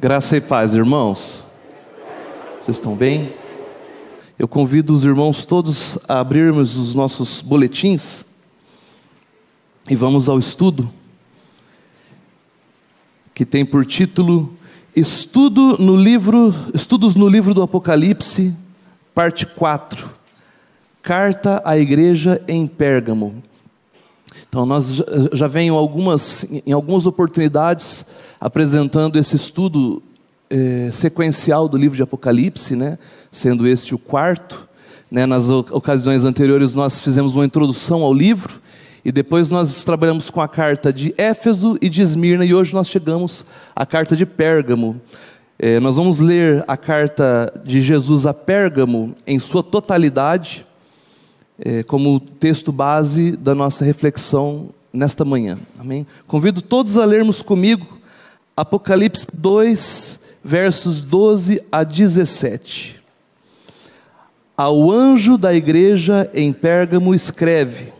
Graça e paz, irmãos. Vocês estão bem? Eu convido os irmãos todos a abrirmos os nossos boletins e vamos ao estudo que tem por título Estudo no livro, Estudos no livro do Apocalipse, parte 4. Carta à igreja em Pérgamo. Então, nós já venho algumas, em algumas oportunidades apresentando esse estudo é, sequencial do livro de Apocalipse, né? sendo este o quarto. Né? Nas ocasiões anteriores, nós fizemos uma introdução ao livro, e depois nós trabalhamos com a carta de Éfeso e de Esmirna, e hoje nós chegamos à carta de Pérgamo. É, nós vamos ler a carta de Jesus a Pérgamo em sua totalidade é, como texto base da nossa reflexão nesta manhã. Amém? Convido todos a lermos comigo Apocalipse 2, versos 12 a 17. Ao anjo da igreja em Pérgamo escreve: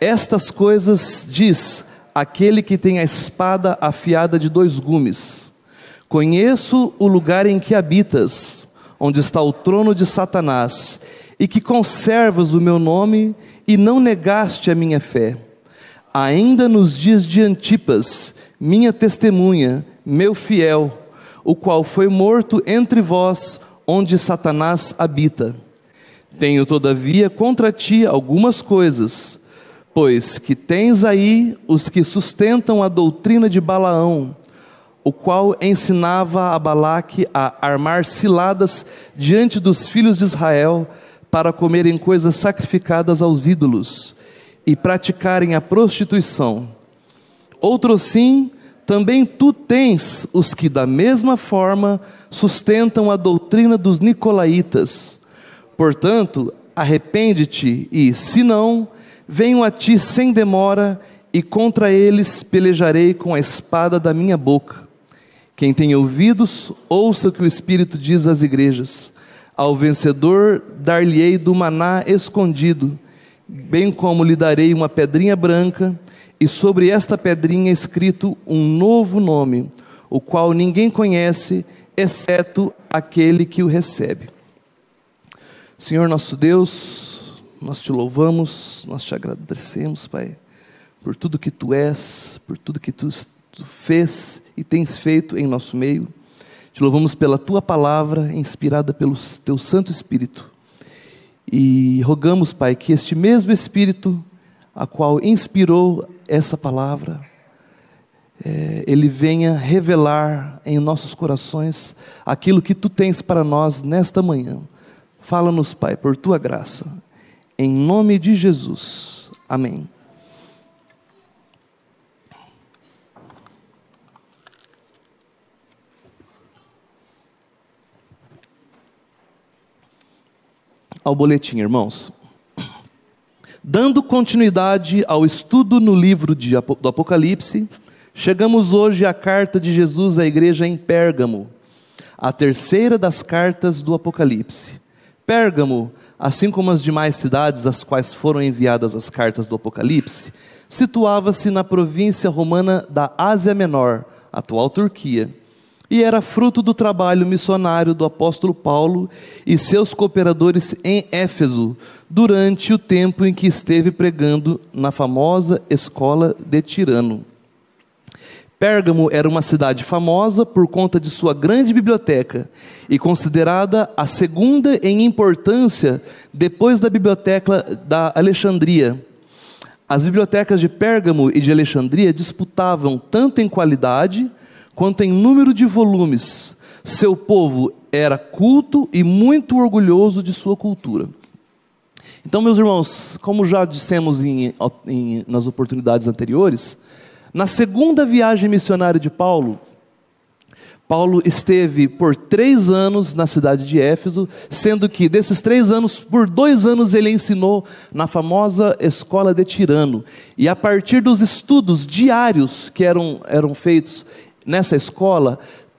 Estas coisas diz aquele que tem a espada afiada de dois gumes. Conheço o lugar em que habitas, onde está o trono de Satanás e que conservas o meu nome e não negaste a minha fé. Ainda nos dias de Antipas, minha testemunha, meu fiel, o qual foi morto entre vós, onde Satanás habita. Tenho, todavia, contra ti algumas coisas, pois que tens aí os que sustentam a doutrina de Balaão, o qual ensinava a Balaque a armar ciladas diante dos filhos de Israel, para comerem coisas sacrificadas aos ídolos e praticarem a prostituição. Outro sim, também tu tens os que da mesma forma sustentam a doutrina dos nicolaítas. Portanto, arrepende-te e, se não, venho a ti sem demora e contra eles pelejarei com a espada da minha boca. Quem tem ouvidos, ouça o que o Espírito diz às igrejas. Ao vencedor dar-lhe-ei do maná escondido, bem como lhe darei uma pedrinha branca, e sobre esta pedrinha escrito um novo nome, o qual ninguém conhece, exceto aquele que o recebe. Senhor nosso Deus, nós te louvamos, nós te agradecemos, Pai, por tudo que tu és, por tudo que tu, tu fez e tens feito em nosso meio. Te louvamos pela tua palavra, inspirada pelo teu Santo Espírito. E rogamos, Pai, que este mesmo Espírito, a qual inspirou essa palavra, é, ele venha revelar em nossos corações aquilo que tu tens para nós nesta manhã. Fala-nos, Pai, por tua graça. Em nome de Jesus. Amém. ao boletim, irmãos. Dando continuidade ao estudo no livro de, do Apocalipse, chegamos hoje à carta de Jesus à igreja em Pérgamo, a terceira das cartas do Apocalipse. Pérgamo, assim como as demais cidades às quais foram enviadas as cartas do Apocalipse, situava-se na província romana da Ásia Menor, atual Turquia e era fruto do trabalho missionário do apóstolo Paulo e seus cooperadores em Éfeso, durante o tempo em que esteve pregando na famosa escola de Tirano. Pérgamo era uma cidade famosa por conta de sua grande biblioteca e considerada a segunda em importância depois da biblioteca da Alexandria. As bibliotecas de Pérgamo e de Alexandria disputavam tanto em qualidade quanto em número de volumes, seu povo era culto e muito orgulhoso de sua cultura. Então, meus irmãos, como já dissemos em, em, nas oportunidades anteriores, na segunda viagem missionária de Paulo, Paulo esteve por três anos na cidade de Éfeso, sendo que desses três anos, por dois anos ele ensinou na famosa escola de Tirano. E a partir dos estudos diários que eram, eram feitos nessa escola,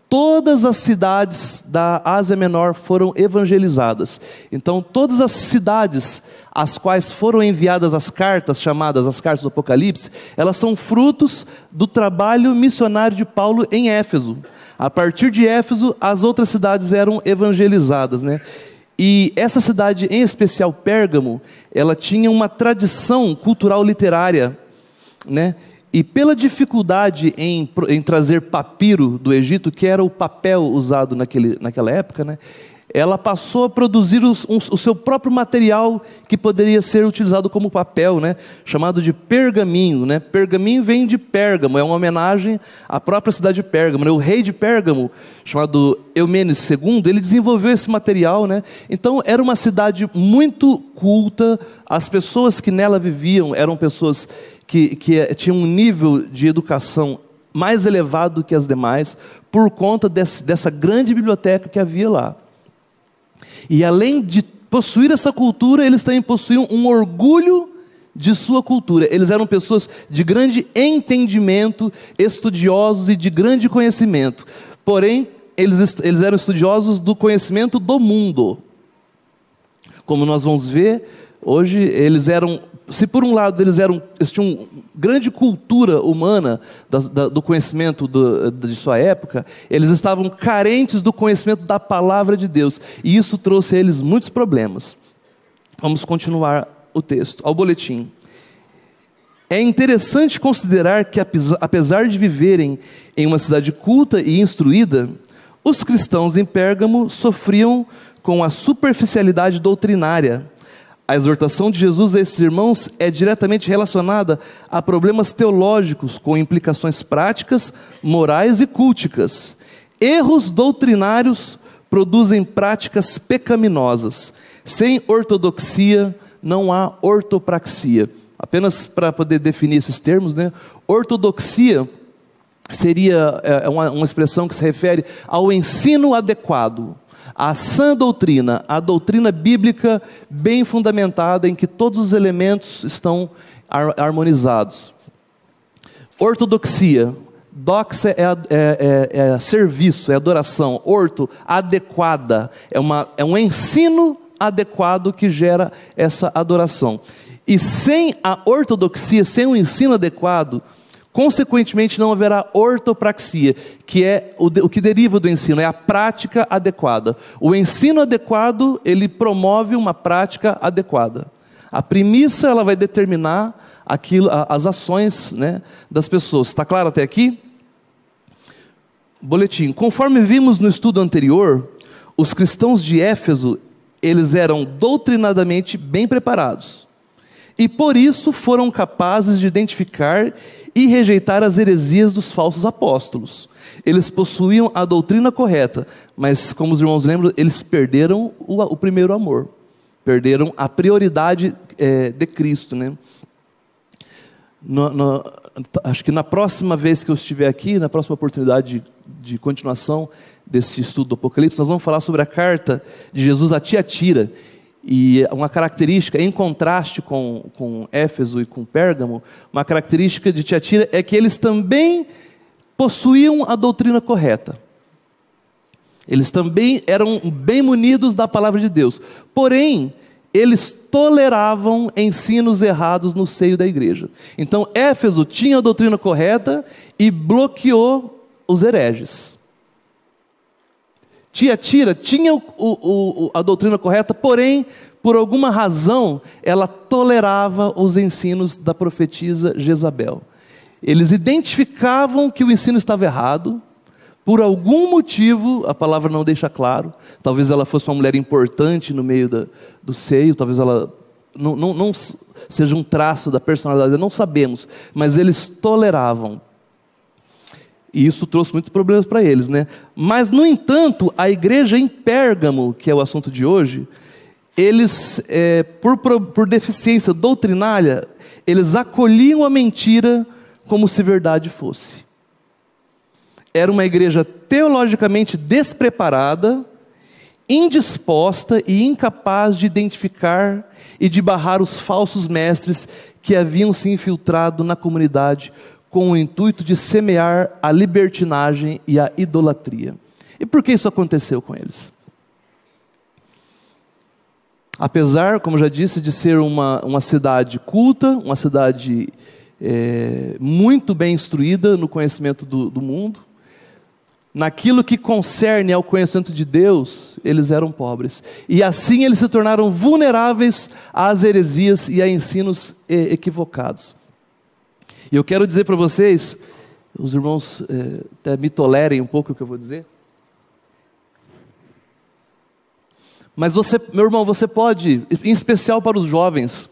todas as cidades da Ásia Menor foram evangelizadas. Então, todas as cidades às quais foram enviadas as cartas, chamadas as cartas do Apocalipse, elas são frutos do trabalho missionário de Paulo em Éfeso. A partir de Éfeso, as outras cidades eram evangelizadas, né? E essa cidade, em especial Pérgamo, ela tinha uma tradição cultural literária, né? E pela dificuldade em, em trazer papiro do Egito, que era o papel usado naquele, naquela época, né? ela passou a produzir os, um, o seu próprio material que poderia ser utilizado como papel, né? chamado de pergaminho. Né? Pergaminho vem de Pérgamo, é uma homenagem à própria cidade de Pérgamo. Né? O rei de Pérgamo, chamado Eumenes II, ele desenvolveu esse material. Né? Então era uma cidade muito culta, as pessoas que nela viviam eram pessoas que, que tinham um nível de educação mais elevado que as demais, por conta desse, dessa grande biblioteca que havia lá. E além de possuir essa cultura, eles também possuíam um orgulho de sua cultura. Eles eram pessoas de grande entendimento, estudiosos e de grande conhecimento. Porém, eles, eles eram estudiosos do conhecimento do mundo. Como nós vamos ver, hoje eles eram se por um lado eles eram eles tinham grande cultura humana da, da, do conhecimento do, de sua época, eles estavam carentes do conhecimento da palavra de Deus e isso trouxe a eles muitos problemas. Vamos continuar o texto, ao boletim. É interessante considerar que, apesar de viverem em uma cidade culta e instruída, os cristãos em Pérgamo sofriam com a superficialidade doutrinária a exortação de Jesus a esses irmãos é diretamente relacionada a problemas teológicos com implicações práticas, morais e culticas. Erros doutrinários produzem práticas pecaminosas. Sem ortodoxia não há ortopraxia. Apenas para poder definir esses termos, né? Ortodoxia seria é, uma, uma expressão que se refere ao ensino adequado a sã doutrina, a doutrina bíblica bem fundamentada, em que todos os elementos estão harmonizados. Ortodoxia. Doxa é, é, é, é serviço, é adoração. Orto, adequada. É, uma, é um ensino adequado que gera essa adoração. E sem a ortodoxia, sem o ensino adequado, Consequentemente, não haverá ortopraxia, que é o, o, que deriva do ensino, é a prática adequada. O ensino adequado, ele promove uma prática adequada. A premissa, ela vai determinar aquilo, as ações né, das pessoas. Está claro até aqui? Boletim. Conforme vimos no estudo anterior, os cristãos de Éfeso, eles eram doutrinadamente bem preparados. E por isso foram capazes de identificar e rejeitar as heresias dos falsos apóstolos. Eles possuíam a doutrina correta, mas, como os irmãos lembram, eles perderam o, o primeiro amor, perderam a prioridade é, de Cristo. Né? No, no, acho que na próxima vez que eu estiver aqui, na próxima oportunidade de, de continuação desse estudo do Apocalipse, nós vamos falar sobre a carta de Jesus a Tiatira. E uma característica, em contraste com, com Éfeso e com Pérgamo, uma característica de Tiatira é que eles também possuíam a doutrina correta. Eles também eram bem munidos da palavra de Deus. Porém, eles toleravam ensinos errados no seio da igreja. Então, Éfeso tinha a doutrina correta e bloqueou os hereges. Tiatira tinha o, o, a doutrina correta, porém, por alguma razão, ela tolerava os ensinos da profetisa Jezabel. Eles identificavam que o ensino estava errado, por algum motivo, a palavra não deixa claro, talvez ela fosse uma mulher importante no meio da, do seio, talvez ela não, não, não seja um traço da personalidade, não sabemos, mas eles toleravam. E isso trouxe muitos problemas para eles, né? Mas, no entanto, a igreja em Pérgamo, que é o assunto de hoje, eles, é, por, por deficiência doutrinária, eles acolhiam a mentira como se verdade fosse. Era uma igreja teologicamente despreparada, indisposta e incapaz de identificar e de barrar os falsos mestres que haviam se infiltrado na comunidade com o intuito de semear a libertinagem e a idolatria. E por que isso aconteceu com eles? Apesar, como já disse, de ser uma, uma cidade culta, uma cidade é, muito bem instruída no conhecimento do, do mundo, naquilo que concerne ao conhecimento de Deus, eles eram pobres. E assim eles se tornaram vulneráveis às heresias e a ensinos equivocados. E eu quero dizer para vocês, os irmãos é, até me tolerem um pouco o que eu vou dizer. Mas você, meu irmão, você pode, em especial para os jovens,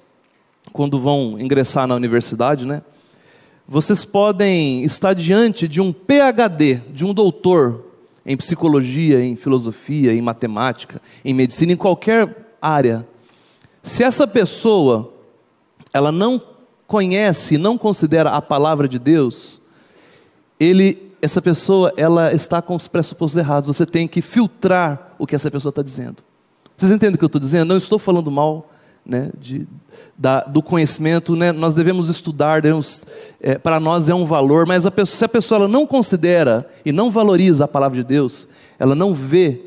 quando vão ingressar na universidade, né? Vocês podem estar diante de um PhD, de um doutor em psicologia, em filosofia, em matemática, em medicina, em qualquer área. Se essa pessoa ela não conhece, não considera a palavra de Deus, ele, essa pessoa, ela está com os pressupostos errados. Você tem que filtrar o que essa pessoa está dizendo. Vocês entendem o que eu estou dizendo? Não estou falando mal né, de, da, do conhecimento, né, nós devemos estudar, devemos, é, para nós é um valor, mas a pessoa, se a pessoa não considera e não valoriza a palavra de Deus, ela não vê,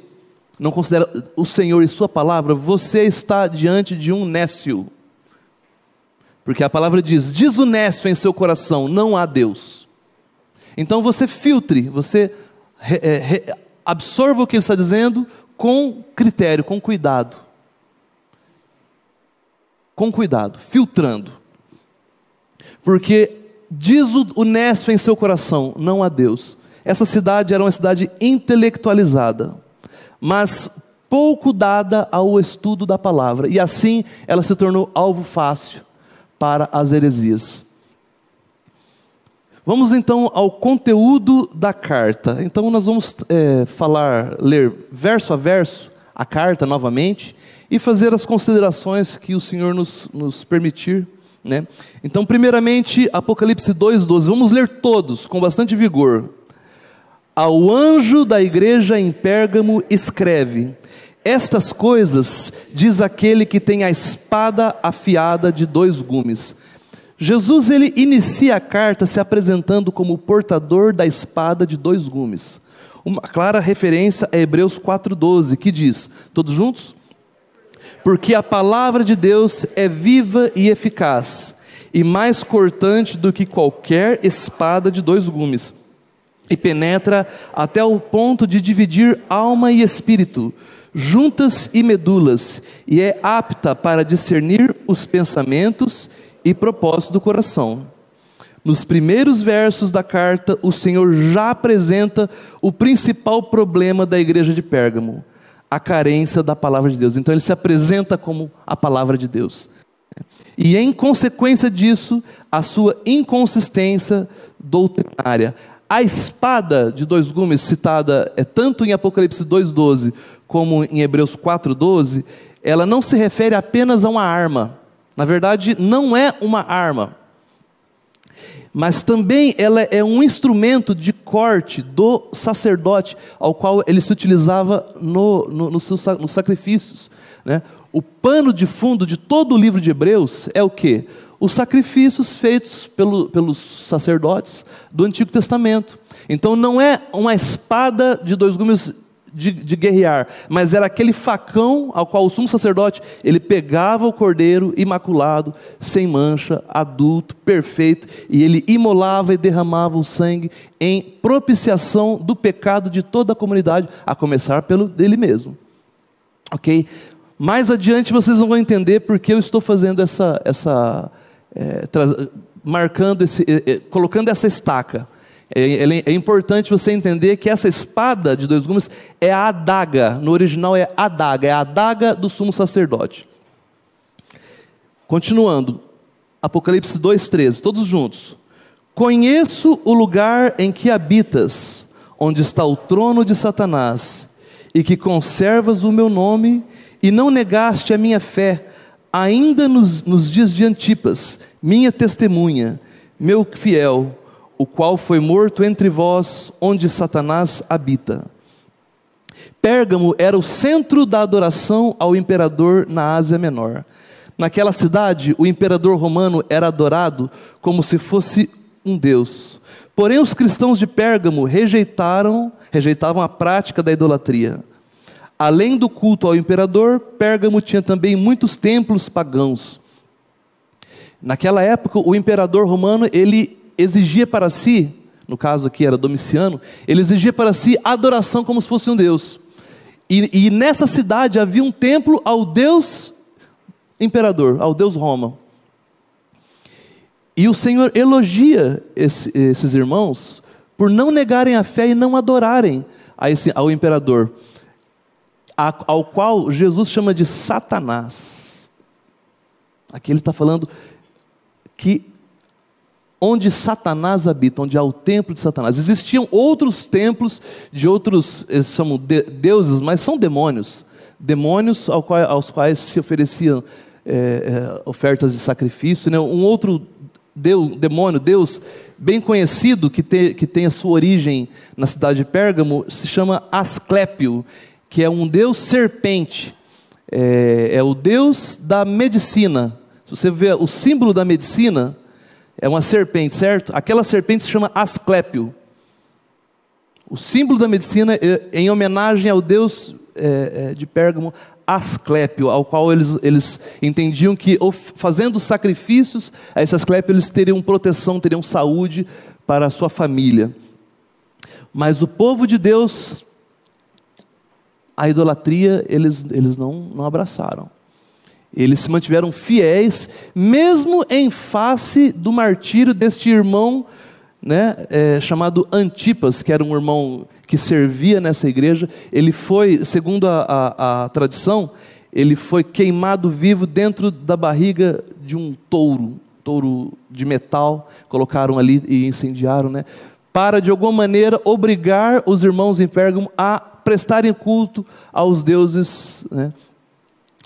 não considera o Senhor e Sua palavra, você está diante de um nécio. Porque a palavra diz: diz o nécio em seu coração, não há Deus. Então você filtre, você re, é, re, absorva o que ele está dizendo com critério, com cuidado com cuidado, filtrando. Porque diz o nécio em seu coração, não a Deus. Essa cidade era uma cidade intelectualizada, mas pouco dada ao estudo da palavra, e assim ela se tornou alvo fácil para as heresias. Vamos então ao conteúdo da carta. Então nós vamos é, falar, ler verso a verso a carta novamente, e fazer as considerações que o Senhor nos, nos permitir. Né? Então, primeiramente, Apocalipse 2,12. Vamos ler todos com bastante vigor. Ao anjo da igreja em Pérgamo escreve: Estas coisas diz aquele que tem a espada afiada de dois gumes. Jesus ele inicia a carta se apresentando como o portador da espada de dois gumes. Uma clara referência a Hebreus 4:12, que diz: Todos juntos? porque a palavra de Deus é viva e eficaz, e mais cortante do que qualquer espada de dois gumes, e penetra até o ponto de dividir alma e espírito, juntas e medulas, e é apta para discernir os pensamentos e propósitos do coração. Nos primeiros versos da carta, o Senhor já apresenta o principal problema da igreja de Pérgamo a carência da palavra de Deus. Então ele se apresenta como a palavra de Deus. E em consequência disso, a sua inconsistência doutrinária. A espada de dois gumes citada é tanto em Apocalipse 2:12 como em Hebreus 4:12, ela não se refere apenas a uma arma. Na verdade, não é uma arma mas também ela é um instrumento de corte do sacerdote, ao qual ele se utilizava no, no, no seus, nos sacrifícios. Né? O pano de fundo de todo o livro de Hebreus é o que? Os sacrifícios feitos pelo, pelos sacerdotes do Antigo Testamento. Então não é uma espada de dois gumes de, de, guerrear, mas era aquele facão ao qual o sumo sacerdote ele pegava o cordeiro imaculado, sem mancha, adulto, perfeito, e ele imolava e derramava o sangue em propiciação do pecado de toda a comunidade, a começar pelo dele mesmo. Ok? Mais adiante vocês vão entender porque eu estou fazendo essa, essa é, marcando esse, é, colocando essa estaca. É, é, importante você entender que essa espada de dois gumes é a adaga, no original é adaga, é a adaga do sumo sacerdote. Continuando, Apocalipse 2,13, todos juntos. Conheço o lugar em que habitas, onde está o trono de Satanás, e que conservas o meu nome, e não negaste a minha fé, ainda nos, nos dias de Antipas, minha testemunha, meu fiel o qual foi morto entre vós, onde Satanás habita. Pérgamo era o centro da adoração ao imperador na Ásia Menor. Naquela cidade, o imperador romano era adorado como se fosse um deus. Porém, os cristãos de Pérgamo rejeitaram, rejeitavam a prática da idolatria. Além do culto ao imperador, Pérgamo tinha também muitos templos pagãos. Naquela época, o imperador romano ele exigia para si, no caso aqui era Domiciano, ele exigia para si adoração como se fosse um Deus. E, e nessa cidade havia um templo ao Deus imperador, ao Deus Roma. E o Senhor elogia esse, esses irmãos por não negarem a fé e não adorarem esse, ao imperador, a, ao qual Jesus chama de Satanás. Aqui ele está falando que onde Satanás habita, onde há o templo de Satanás. Existiam outros templos de outros, eles chamam de, deuses, mas são demônios. Demônios ao qual, aos quais se ofereciam é, é, ofertas de sacrifício. Né? Um outro Deus, demônio, Deus bem conhecido, que tem, que tem a sua origem na cidade de Pérgamo, se chama Asclépio, que é um Deus serpente. É, é o Deus da medicina. Se você vê o símbolo da medicina, é uma serpente, certo? Aquela serpente se chama Asclépio. O símbolo da medicina é em homenagem ao deus é, é, de Pérgamo, Asclépio, ao qual eles, eles entendiam que fazendo sacrifícios a esse Asclépio eles teriam proteção, teriam saúde para a sua família. Mas o povo de Deus, a idolatria, eles, eles não, não abraçaram. Eles se mantiveram fiéis, mesmo em face do martírio deste irmão né, é, chamado Antipas, que era um irmão que servia nessa igreja. Ele foi, segundo a, a, a tradição, ele foi queimado vivo dentro da barriga de um touro, touro de metal, colocaram ali e incendiaram, né? Para de alguma maneira obrigar os irmãos em Pérgamo a prestarem culto aos deuses né,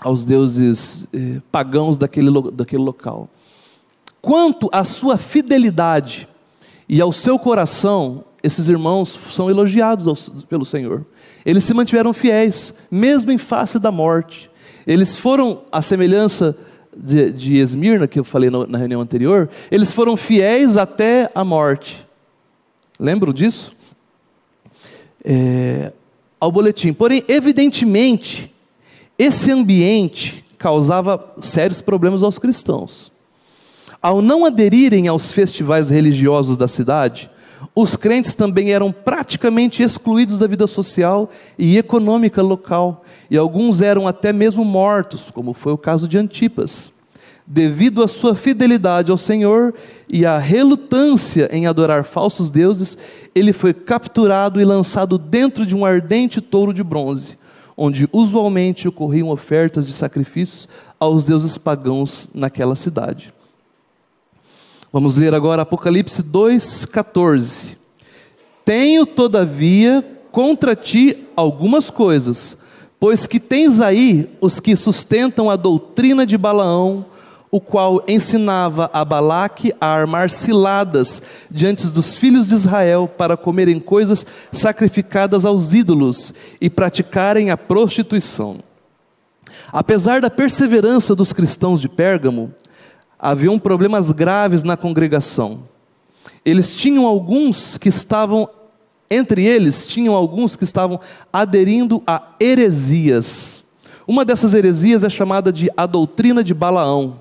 aos deuses eh, pagãos daquele, daquele local. Quanto à sua fidelidade e ao seu coração, esses irmãos são elogiados ao, pelo Senhor. Eles se mantiveram fiéis, mesmo em face da morte. Eles foram, à semelhança de, de Esmirna, que eu falei no, na reunião anterior, eles foram fiéis até a morte. Lembram disso? É, ao boletim. Porém, evidentemente, esse ambiente causava sérios problemas aos cristãos. Ao não aderirem aos festivais religiosos da cidade, os crentes também eram praticamente excluídos da vida social e econômica local, e alguns eram até mesmo mortos, como foi o caso de Antipas. Devido à sua fidelidade ao Senhor e à relutância em adorar falsos deuses, ele foi capturado e lançado dentro de um ardente touro de bronze onde usualmente ocorriam ofertas de sacrifícios aos deuses pagãos naquela cidade. Vamos ler agora Apocalipse 2,14. Tenho, todavia, contra ti algumas coisas, pois que tens aí os que sustentam a doutrina de Balaão, o qual ensinava a Balaque a armar ciladas diante dos filhos de Israel para comerem coisas sacrificadas aos ídolos e praticarem a prostituição. Apesar da perseverança dos cristãos de Pérgamo, haviam problemas graves na congregação. Eles tinham alguns que estavam, entre eles, tinham alguns que estavam aderindo a heresias. Uma dessas heresias é chamada de a doutrina de Balaão.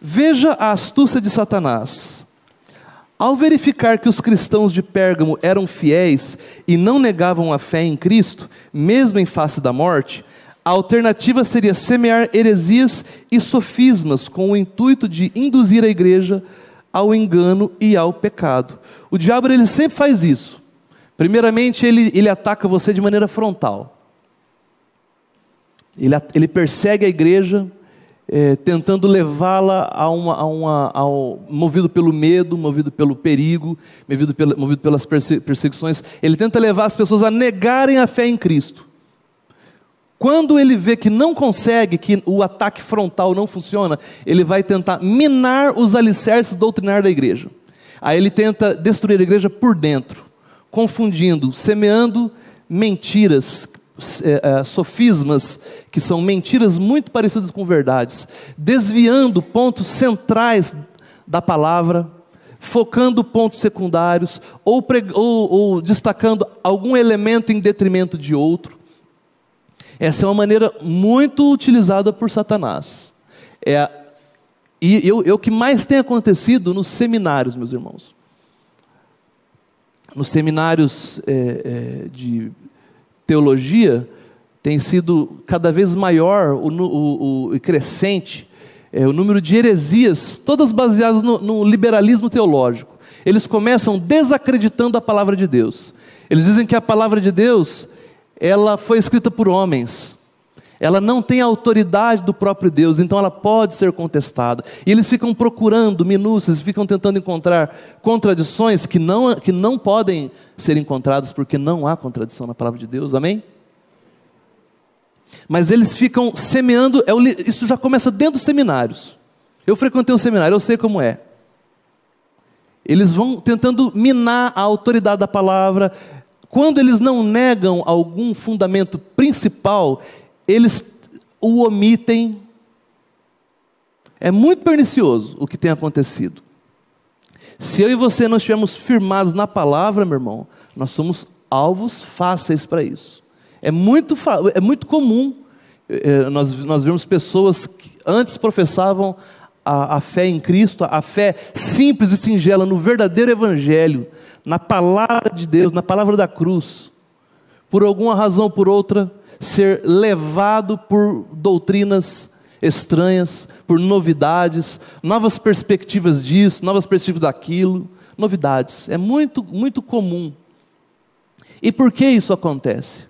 Veja a astúcia de Satanás. Ao verificar que os cristãos de Pérgamo eram fiéis e não negavam a fé em Cristo, mesmo em face da morte, a alternativa seria semear heresias e sofismas com o intuito de induzir a igreja ao engano e ao pecado. O diabo ele sempre faz isso. Primeiramente, ele, ele ataca você de maneira frontal. Ele, ele persegue a igreja é, tentando levá-la a uma, a uma, movido pelo medo, movido pelo perigo, movido, pela, movido pelas perseguições. Ele tenta levar as pessoas a negarem a fé em Cristo. Quando ele vê que não consegue, que o ataque frontal não funciona, ele vai tentar minar os alicerces doutrinários da igreja. Aí ele tenta destruir a igreja por dentro, confundindo, semeando mentiras é, é, sofismas, que são mentiras muito parecidas com verdades, desviando pontos centrais da palavra, focando pontos secundários, ou, ou, ou destacando algum elemento em detrimento de outro. Essa é uma maneira muito utilizada por Satanás. É, e é o que mais tem acontecido nos seminários, meus irmãos. nos seminários é, é, de teologia tem sido cada vez maior o, o, o crescente é, o número de heresias, todas baseadas no, no liberalismo teológico. Eles começam desacreditando a palavra de Deus. Eles dizem que a palavra de Deus ela foi escrita por homens. Ela não tem a autoridade do próprio Deus, então ela pode ser contestada. E eles ficam procurando minúcias, ficam tentando encontrar contradições que não, que não podem ser encontradas, porque não há contradição na palavra de Deus, amém? Mas eles ficam semeando, é isso já começa dentro dos seminários. Eu frequentei um seminário, eu sei como é. Eles vão tentando minar a autoridade da palavra. Quando eles não negam algum fundamento principal, eles o omitem. É muito pernicioso o que tem acontecido. Se eu e você não estivermos firmados na palavra, meu irmão, nós somos alvos fáceis para isso. É muito, é muito comum é, nós, nós vemos pessoas que antes professavam a, a fé em Cristo, a fé simples e singela no verdadeiro Evangelho, na palavra de Deus, na palavra da cruz, por alguma razão ou por outra, ser levado por doutrinas estranhas, por novidades, novas perspectivas disso, novas perspectivas daquilo, novidades. É muito, muito comum. E por que isso acontece?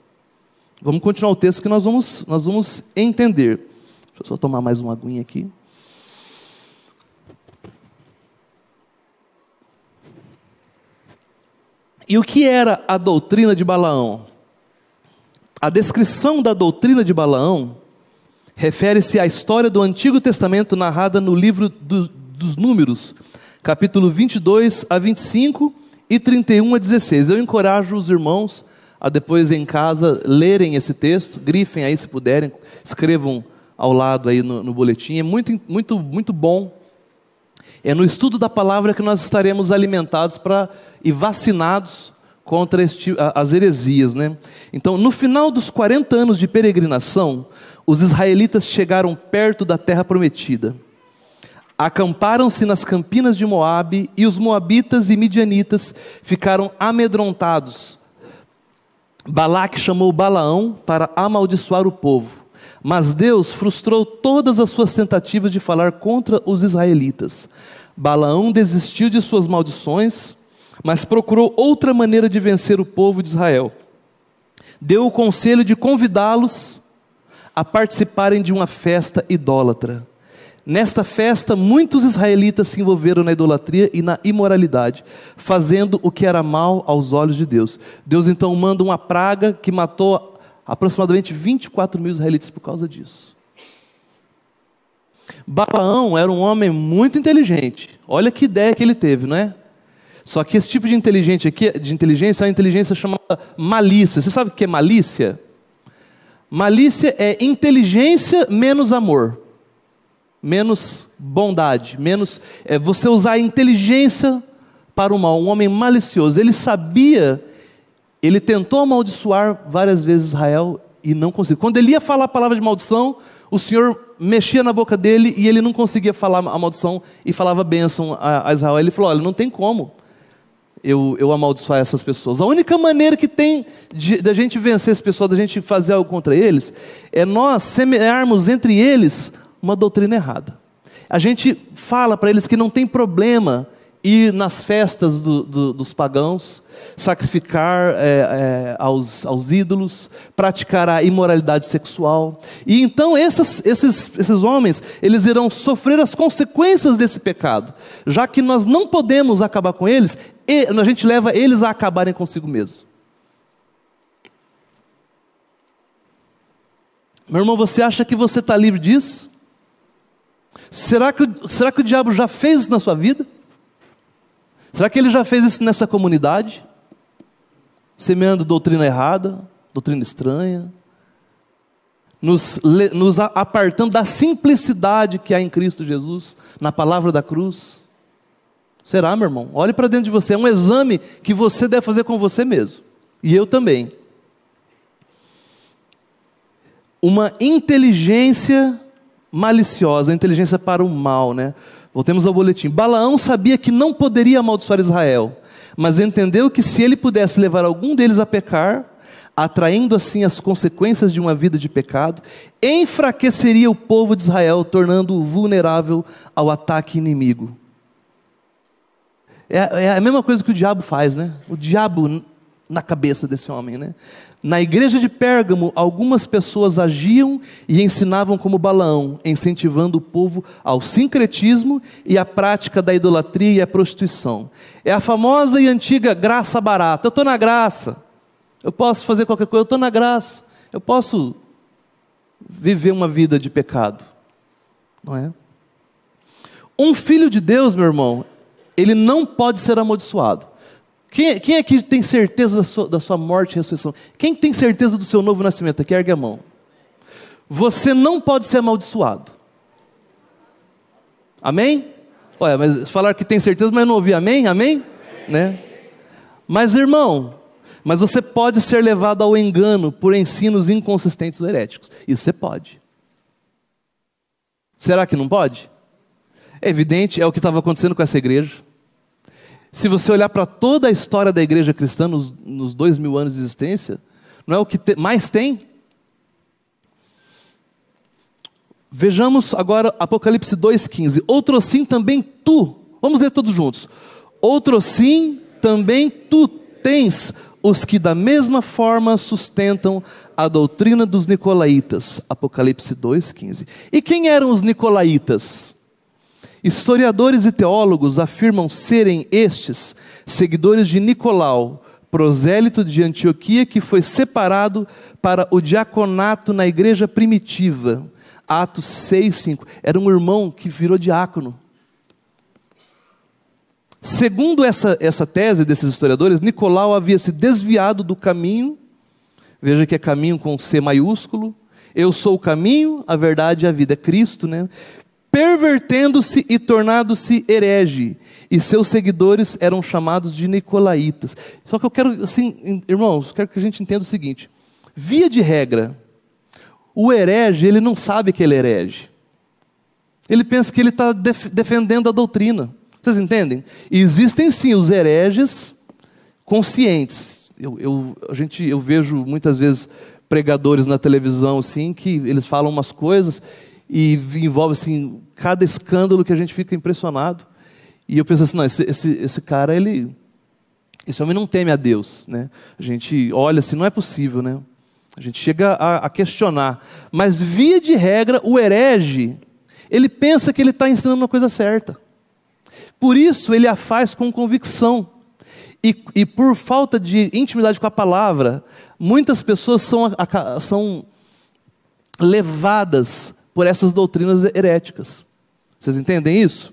Vamos continuar o texto que nós vamos, nós vamos entender. Deixa eu só tomar mais uma aguinha aqui. E o que era a doutrina de Balaão? A descrição da doutrina de Balaão refere-se à história do Antigo Testamento narrada no livro dos, dos Números, capítulo 22 a 25 e 31 a 16. Eu encorajo os irmãos a depois em casa lerem esse texto, grifem aí se puderem, escrevam ao lado aí no, no boletim. É muito, muito, muito bom. É no estudo da palavra que nós estaremos alimentados para e vacinados contra este, as heresias. Né? Então, no final dos 40 anos de peregrinação, os israelitas chegaram perto da terra prometida. Acamparam-se nas campinas de Moabe e os moabitas e midianitas ficaram amedrontados Balaque chamou Balaão para amaldiçoar o povo, mas Deus frustrou todas as suas tentativas de falar contra os israelitas. Balaão desistiu de suas maldições, mas procurou outra maneira de vencer o povo de Israel. Deu o conselho de convidá-los a participarem de uma festa idólatra. Nesta festa, muitos israelitas se envolveram na idolatria e na imoralidade, fazendo o que era mal aos olhos de Deus. Deus então manda uma praga que matou aproximadamente 24 mil israelitas por causa disso. Balaão era um homem muito inteligente. Olha que ideia que ele teve, não é? Só que esse tipo de inteligência aqui, de inteligência, é uma inteligência chamada malícia. Você sabe o que é malícia? Malícia é inteligência menos amor menos bondade, menos é, você usar a inteligência para o mal. Um homem malicioso, ele sabia, ele tentou amaldiçoar várias vezes Israel e não conseguiu. Quando ele ia falar a palavra de maldição, o Senhor mexia na boca dele e ele não conseguia falar a maldição e falava bênção a, Israel. Ele falou: Olha, não tem como eu, eu amaldiçoar essas pessoas. A única maneira que tem da gente vencer esse pessoal, da gente fazer algo contra eles, é nós semearmos entre eles uma doutrina errada. A gente fala para eles que não tem problema ir nas festas do, do, dos pagãos, sacrificar é, é, aos, aos, ídolos, praticar a imoralidade sexual. E então esses, esses, esses homens, eles irão sofrer as consequências desse pecado. Já que nós não podemos acabar com eles, a gente leva eles a acabarem consigo mesmos. Meu irmão, você acha que você está livre disso? Será que, será que o diabo já fez isso na sua vida? Será que ele já fez isso nessa comunidade? Semeando doutrina errada, doutrina estranha, nos, nos apartando da simplicidade que há em Cristo Jesus, na palavra da cruz. Será, meu irmão? Olhe para dentro de você, é um exame que você deve fazer com você mesmo, e eu também. Uma inteligência maliciosa, inteligência para o mal, né? Voltemos ao boletim. Balaão sabia que não poderia amaldiçoar Israel, mas entendeu que se ele pudesse levar algum deles a pecar, atraindo assim as consequências de uma vida de pecado, enfraqueceria o povo de Israel, tornando-o vulnerável ao ataque inimigo. É, é, a mesma coisa que o diabo faz, né? O diabo na cabeça desse homem, né? Na igreja de Pérgamo, algumas pessoas agiam e ensinavam como Balaão, incentivando o povo ao sincretismo e à prática da idolatria e a prostituição. É a famosa e antiga graça barata. Eu estou na graça, eu posso fazer qualquer coisa, eu estou na graça, eu posso viver uma vida de pecado, não é? Um filho de Deus, meu irmão, ele não pode ser amaldiçoado. Quem, quem aqui tem certeza da sua, da sua morte e ressurreição? Quem tem certeza do seu novo nascimento? Aqui ergue a mão. Você não pode ser amaldiçoado. Amém? Olha, mas falar que tem certeza, mas não ouvi amém? Amém? Né? Mas irmão, mas você pode ser levado ao engano por ensinos inconsistentes ou heréticos. Isso você pode. Será que não pode? É evidente, é o que estava acontecendo com essa igreja. Se você olhar para toda a história da igreja cristã nos, nos dois mil anos de existência, não é o que te, mais tem? Vejamos agora Apocalipse 2,15. Outro sim também tu, vamos ler todos juntos. Outro sim também tu tens os que da mesma forma sustentam a doutrina dos nicolaítas. Apocalipse 2,15. E quem eram os nicolaítas? Historiadores e teólogos afirmam serem estes seguidores de Nicolau, prosélito de Antioquia que foi separado para o diaconato na igreja primitiva. Atos 6, 5. Era um irmão que virou diácono. Segundo essa, essa tese desses historiadores, Nicolau havia se desviado do caminho, veja que é caminho com C maiúsculo, eu sou o caminho, a verdade e a vida, é Cristo, né? Pervertendo-se e tornado-se herege, e seus seguidores eram chamados de nicolaítas. Só que eu quero, assim, irmãos, quero que a gente entenda o seguinte: via de regra, o herege, ele não sabe que ele é herege. Ele pensa que ele está def defendendo a doutrina. Vocês entendem? E existem sim os hereges conscientes. Eu, eu, a gente, eu vejo muitas vezes pregadores na televisão assim que eles falam umas coisas e envolve assim cada escândalo que a gente fica impressionado. E eu penso assim, não, esse, esse, esse cara, ele, esse homem não teme a Deus, né? A gente olha assim, não é possível, né? A gente chega a, a questionar. Mas via de regra, o herege, ele pensa que ele está ensinando uma coisa certa. Por isso ele a faz com convicção. E, e por falta de intimidade com a palavra, muitas pessoas são, são levadas por essas doutrinas heréticas. Vocês entendem isso?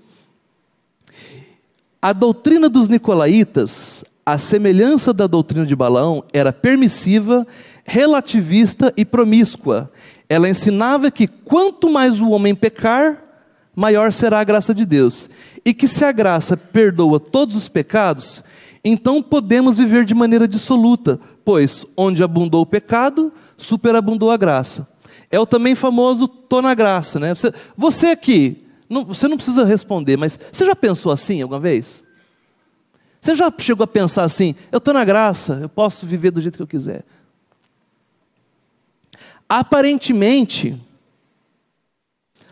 A doutrina dos nicolaítas, a semelhança da doutrina de Balaão, era permissiva, relativista e promíscua. Ela ensinava que quanto mais o homem pecar, maior será a graça de Deus. E que se a graça perdoa todos os pecados, então podemos viver de maneira dissoluta, pois onde abundou o pecado, superabundou a graça. É o também famoso tô na graça, né? Você, você aqui, não, você não precisa responder, mas você já pensou assim alguma vez? Você já chegou a pensar assim, eu estou na graça, eu posso viver do jeito que eu quiser? Aparentemente,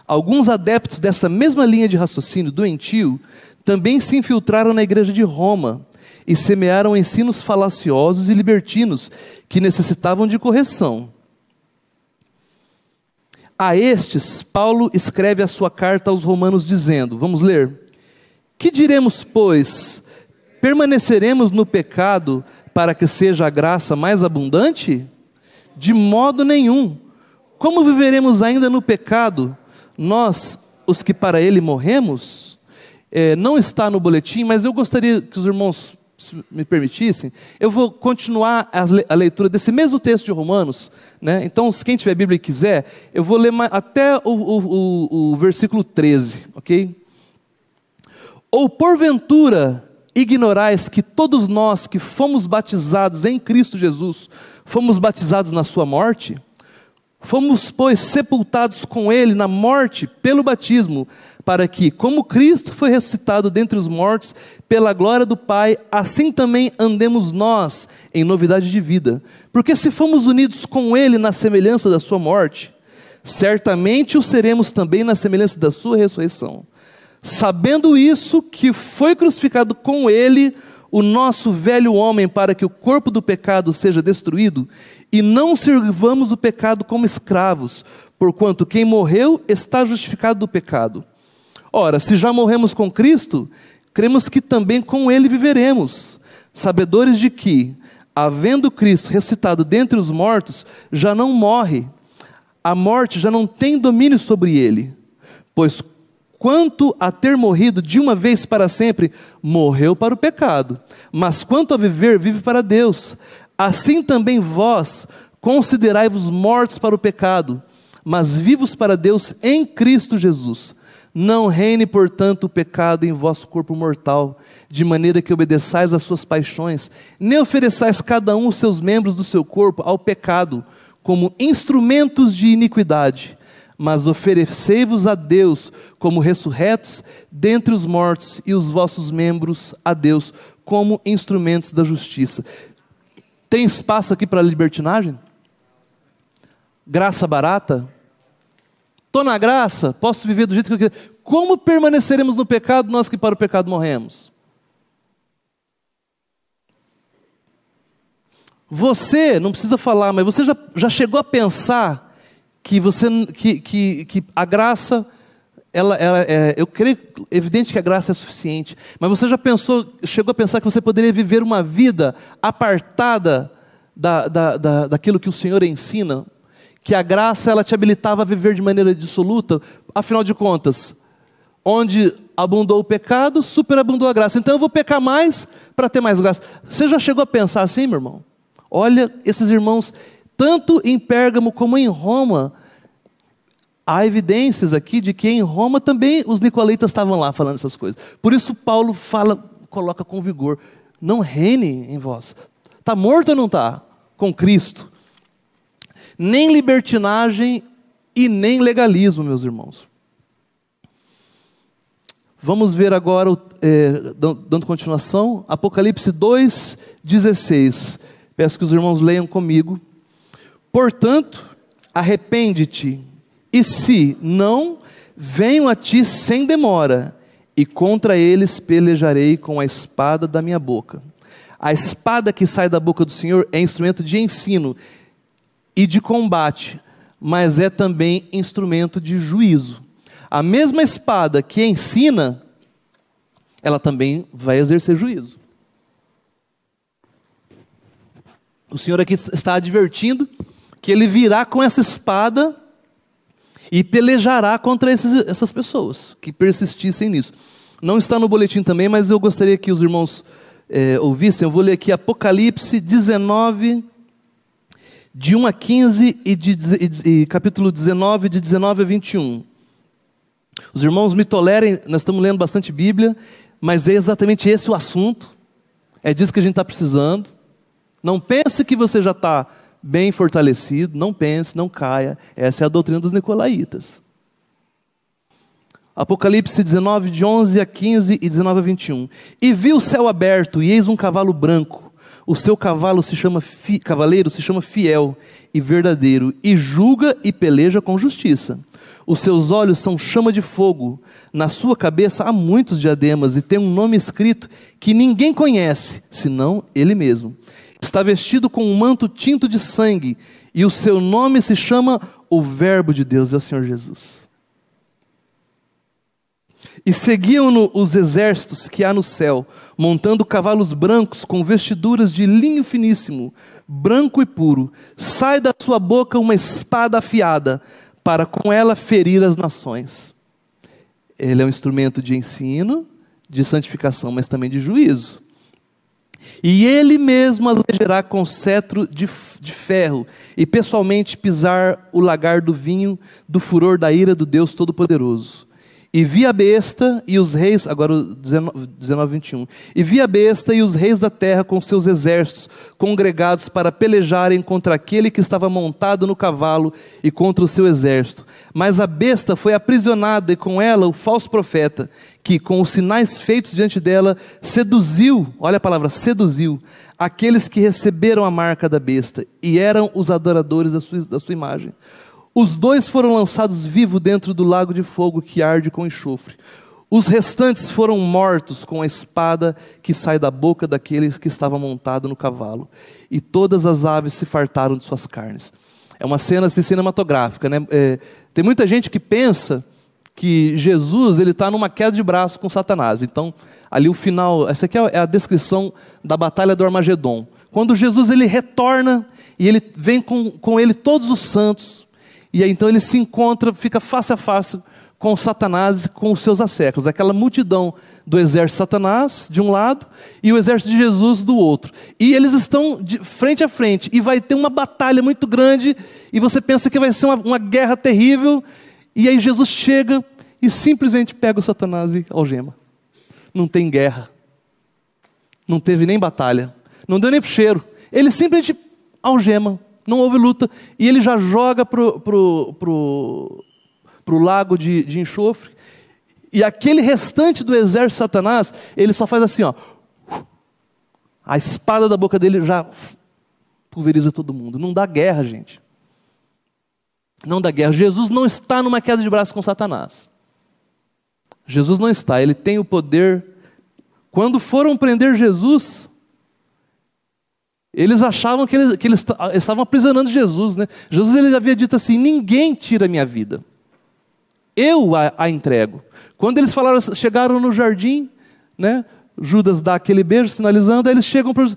alguns adeptos dessa mesma linha de raciocínio doentio também se infiltraram na igreja de Roma e semearam ensinos falaciosos e libertinos que necessitavam de correção. A estes, Paulo escreve a sua carta aos Romanos, dizendo: Vamos ler. Que diremos, pois? Permaneceremos no pecado para que seja a graça mais abundante? De modo nenhum. Como viveremos ainda no pecado, nós, os que para ele morremos? É, não está no boletim, mas eu gostaria que os irmãos me permitissem, eu vou continuar a leitura desse mesmo texto de Romanos. Né? Então, quem tiver Bíblia e quiser, eu vou ler até o, o, o, o versículo 13, ok? Ou porventura ignorais que todos nós que fomos batizados em Cristo Jesus, fomos batizados na sua morte? Fomos, pois, sepultados com ele na morte pelo batismo, para que, como Cristo foi ressuscitado dentre os mortos pela glória do Pai, assim também andemos nós em novidade de vida. Porque se fomos unidos com ele na semelhança da sua morte, certamente o seremos também na semelhança da sua ressurreição. Sabendo isso, que foi crucificado com ele o nosso velho homem para que o corpo do pecado seja destruído e não sirvamos o pecado como escravos, porquanto quem morreu está justificado do pecado. Ora, se já morremos com Cristo, cremos que também com Ele viveremos, sabedores de que, havendo Cristo ressuscitado dentre os mortos, já não morre, a morte já não tem domínio sobre ele, pois quanto a ter morrido de uma vez para sempre, morreu para o pecado, mas quanto a viver, vive para Deus. Assim também vós considerai-vos mortos para o pecado, mas vivos para Deus em Cristo Jesus. Não reine, portanto, o pecado em vosso corpo mortal, de maneira que obedeçais às suas paixões, nem ofereçais cada um os seus membros do seu corpo ao pecado, como instrumentos de iniquidade, mas oferecei-vos a Deus como ressurretos dentre os mortos, e os vossos membros a Deus como instrumentos da justiça. Tem espaço aqui para libertinagem? Graça barata? Estou na graça, posso viver do jeito que eu quero. Como permaneceremos no pecado, nós que para o pecado morremos? Você, não precisa falar, mas você já, já chegou a pensar que, você, que, que, que a graça ela, ela é, eu creio, evidente que a graça é suficiente, mas você já pensou, chegou a pensar que você poderia viver uma vida apartada da, da, da, daquilo que o Senhor ensina? Que a graça ela te habilitava a viver de maneira dissoluta? Afinal de contas, onde abundou o pecado, superabundou a graça. Então eu vou pecar mais para ter mais graça. Você já chegou a pensar assim, meu irmão? Olha, esses irmãos, tanto em Pérgamo como em Roma, há evidências aqui de que em Roma também os nicolaítas estavam lá falando essas coisas. Por isso Paulo fala, coloca com vigor: não reine em vós. Está morto ou não está? Com Cristo. Nem libertinagem e nem legalismo, meus irmãos. Vamos ver agora, é, dando continuação, Apocalipse 2, 16. Peço que os irmãos leiam comigo. Portanto, arrepende-te e se não, venho a ti sem demora, e contra eles pelejarei com a espada da minha boca. A espada que sai da boca do Senhor é instrumento de ensino e de combate, mas é também instrumento de juízo. A mesma espada que ensina, ela também vai exercer juízo. O Senhor aqui está advertindo que ele virá com essa espada e pelejará contra esses, essas pessoas que persistissem nisso. Não está no boletim também, mas eu gostaria que os irmãos é, ouvissem. Eu vou ler aqui Apocalipse 19, de 1 a 15 e, de, e, e capítulo 19, de 19 a 21. Os irmãos me tolerem, nós estamos lendo bastante Bíblia, mas é exatamente esse o assunto. É disso que a gente está precisando. Não pense que você já está bem fortalecido, não pense, não caia. Essa é a doutrina dos nicolaítas. Apocalipse 19, de 11 a 15 e 19 a 21. E vi o céu aberto, e eis um cavalo branco. O seu cavalo se chama fi, cavaleiro se chama fiel e verdadeiro, e julga e peleja com justiça. Os seus olhos são chama de fogo. Na sua cabeça há muitos diademas, e tem um nome escrito que ninguém conhece, senão ele mesmo está vestido com um manto tinto de sangue, e o seu nome se chama o Verbo de Deus, é o Senhor Jesus. E seguiam-no os exércitos que há no céu, montando cavalos brancos com vestiduras de linho finíssimo, branco e puro. Sai da sua boca uma espada afiada, para com ela ferir as nações. Ele é um instrumento de ensino, de santificação, mas também de juízo. E ele mesmo as regerá com cetro de, de ferro, e pessoalmente pisar o lagar do vinho do furor da ira do Deus Todo-Poderoso. E vi a besta e os reis, agora 19, 19, 21. E vi a besta e os reis da terra com seus exércitos congregados para pelejarem contra aquele que estava montado no cavalo e contra o seu exército. Mas a besta foi aprisionada e com ela o falso profeta, que com os sinais feitos diante dela seduziu, olha a palavra, seduziu, aqueles que receberam a marca da besta e eram os adoradores da sua, da sua imagem. Os dois foram lançados vivos dentro do lago de fogo que arde com enxofre. Os restantes foram mortos com a espada que sai da boca daqueles que estava montado no cavalo. E todas as aves se fartaram de suas carnes. É uma cena assim, cinematográfica, né? É, tem muita gente que pensa que Jesus ele está numa queda de braço com Satanás. Então, ali o final, essa aqui é a descrição da batalha do Armagedon. Quando Jesus ele retorna e ele vem com, com ele todos os santos, e aí então ele se encontra, fica face a face com Satanás e com os seus asseclas, aquela multidão do exército de Satanás de um lado e o exército de Jesus do outro. E eles estão frente a frente e vai ter uma batalha muito grande e você pensa que vai ser uma, uma guerra terrível e aí Jesus chega e simplesmente pega o Satanás e algema. Não tem guerra. Não teve nem batalha. Não deu nem pro cheiro. Ele simplesmente algema não houve luta. E ele já joga para o pro, pro, pro lago de, de enxofre. E aquele restante do exército de Satanás, ele só faz assim, ó. A espada da boca dele já pulveriza todo mundo. Não dá guerra, gente. Não dá guerra. Jesus não está numa queda de braço com Satanás. Jesus não está, ele tem o poder. Quando foram prender Jesus, eles achavam que eles, que eles estavam aprisionando Jesus. Né? Jesus ele havia dito assim: ninguém tira a minha vida, eu a, a entrego. Quando eles falaram, chegaram no jardim, né? Judas dá aquele beijo sinalizando, aí eles chegam para é,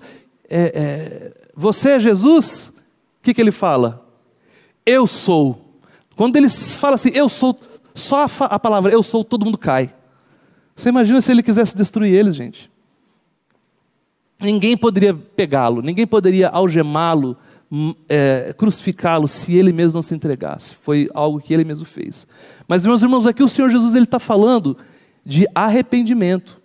é, Você é Jesus? O que, que ele fala? Eu sou. Quando eles falam assim, eu sou, só a, a palavra eu sou, todo mundo cai. Você imagina se ele quisesse destruir eles, gente? Ninguém poderia pegá-lo, ninguém poderia algemá-lo, hum, é, crucificá-lo se ele mesmo não se entregasse. Foi algo que ele mesmo fez. Mas, meus irmãos, aqui o Senhor Jesus está falando de arrependimento.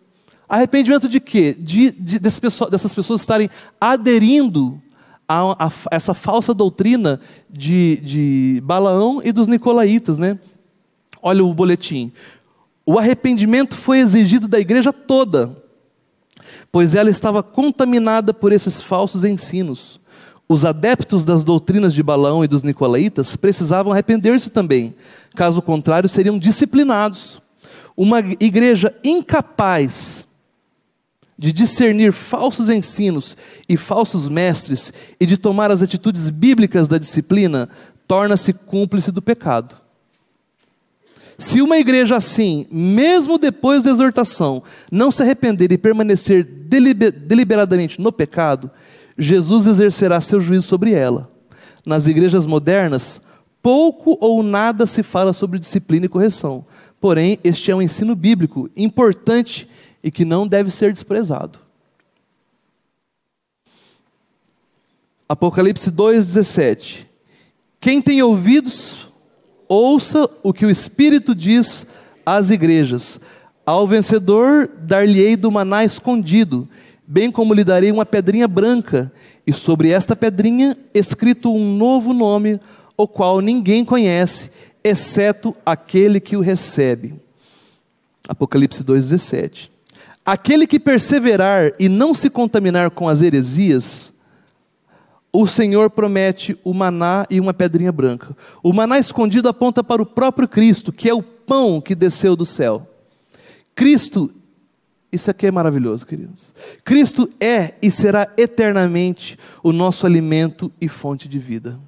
Arrependimento de quê? De, de dessas pessoas estarem aderindo a, a, essa falsa doutrina de, de Balaão e dos Nicolaítas, né? Olha o boletim. O arrependimento foi exigido da igreja toda pois ela estava contaminada por esses falsos ensinos. Os adeptos das doutrinas de Balaão e dos Nicolaítas precisavam arrepender-se também, caso contrário, seriam disciplinados. Uma igreja incapaz de discernir falsos ensinos e falsos mestres e de tomar as atitudes bíblicas da disciplina, torna-se cúmplice do pecado. Se uma igreja assim, mesmo depois da exortação, não se arrepender e permanecer deliberadamente no pecado, Jesus exercerá seu juízo sobre ela. Nas igrejas modernas, pouco ou nada se fala sobre disciplina e correção. Porém, este é um ensino bíblico importante e que não deve ser desprezado. Apocalipse 2,17. Quem tem ouvidos Ouça o que o Espírito diz às igrejas. Ao vencedor dar-lhe-ei do maná escondido, bem como lhe darei uma pedrinha branca, e sobre esta pedrinha escrito um novo nome, o qual ninguém conhece, exceto aquele que o recebe. Apocalipse 2,17. Aquele que perseverar e não se contaminar com as heresias, o Senhor promete o maná e uma pedrinha branca. O maná escondido aponta para o próprio Cristo, que é o pão que desceu do céu. Cristo, isso aqui é maravilhoso, queridos. Cristo é e será eternamente o nosso alimento e fonte de vida.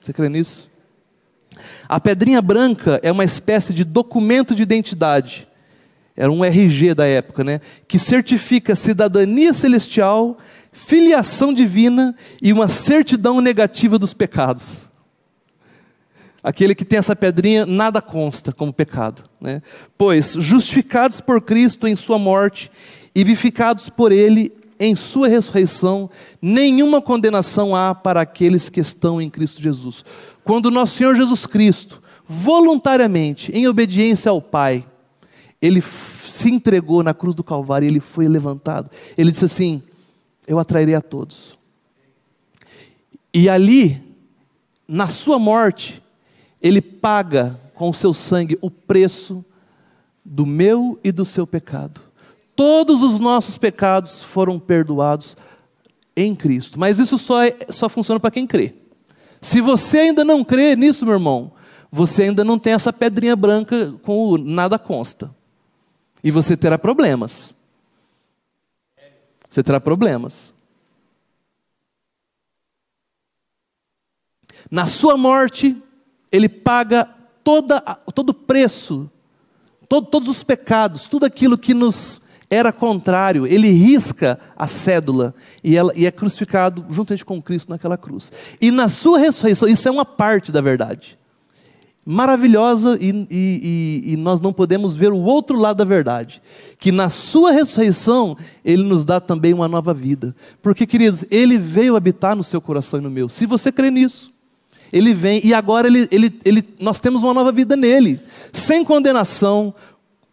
Você crê nisso? A pedrinha branca é uma espécie de documento de identidade. Era um RG da época, né? Que certifica cidadania celestial filiação divina e uma certidão negativa dos pecados. Aquele que tem essa pedrinha, nada consta como pecado. Né? Pois, justificados por Cristo em Sua morte e vivificados por Ele em Sua ressurreição, nenhuma condenação há para aqueles que estão em Cristo Jesus. Quando nosso Senhor Jesus Cristo, voluntariamente, em obediência ao Pai, ele se entregou na cruz do Calvário, ele foi levantado. Ele disse assim: Eu atrairei a todos. E ali, na sua morte, ele paga com o seu sangue o preço do meu e do seu pecado. Todos os nossos pecados foram perdoados em Cristo. Mas isso só, é, só funciona para quem crê. Se você ainda não crê nisso, meu irmão, você ainda não tem essa pedrinha branca com o nada consta. E você terá problemas. Você terá problemas. Na sua morte, ele paga toda, todo o preço, todo, todos os pecados, tudo aquilo que nos era contrário, ele risca a cédula e, ela, e é crucificado juntamente com Cristo naquela cruz. E na sua ressurreição, isso é uma parte da verdade. Maravilhosa, e, e, e nós não podemos ver o outro lado da verdade. Que na sua ressurreição, ele nos dá também uma nova vida. Porque, queridos, ele veio habitar no seu coração e no meu. Se você crê nisso, ele vem e agora ele, ele, ele, nós temos uma nova vida nele, sem condenação,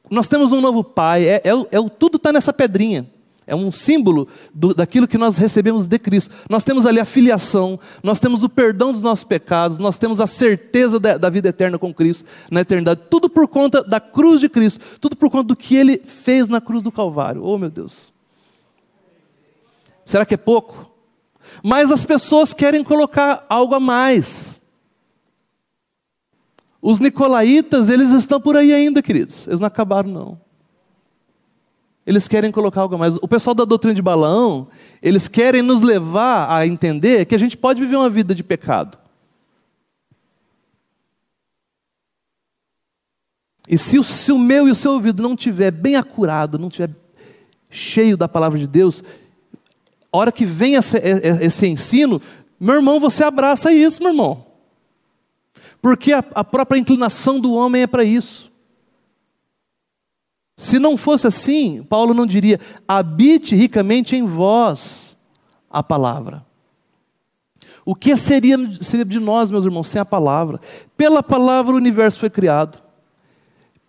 nós temos um novo Pai, é, é, é tudo está nessa pedrinha. É um símbolo do, daquilo que nós recebemos de Cristo. Nós temos ali a filiação, nós temos o perdão dos nossos pecados, nós temos a certeza da, da, vida eterna com Cristo na eternidade. Tudo por conta da cruz de Cristo, tudo por conta do que Ele fez na cruz do Calvário. Oh, meu Deus. Será que é pouco? Mas as pessoas querem colocar algo a mais. Os nicolaítas, eles estão por aí ainda, queridos. Eles não acabaram, não. Eles querem colocar algo mais. O pessoal da doutrina de Balaão, eles querem nos levar a entender que a gente pode viver uma vida de pecado. E se o, se o meu e o seu ouvido não estiver bem acurado, não estiver cheio da palavra de Deus, a hora que vem esse, esse ensino, meu irmão, você abraça isso, meu irmão porque a, a própria inclinação do homem é para isso. Se não fosse assim, Paulo não diria: habite ricamente em vós a palavra. O que seria, seria de nós, meus irmãos, sem a palavra? Pela palavra o universo foi criado.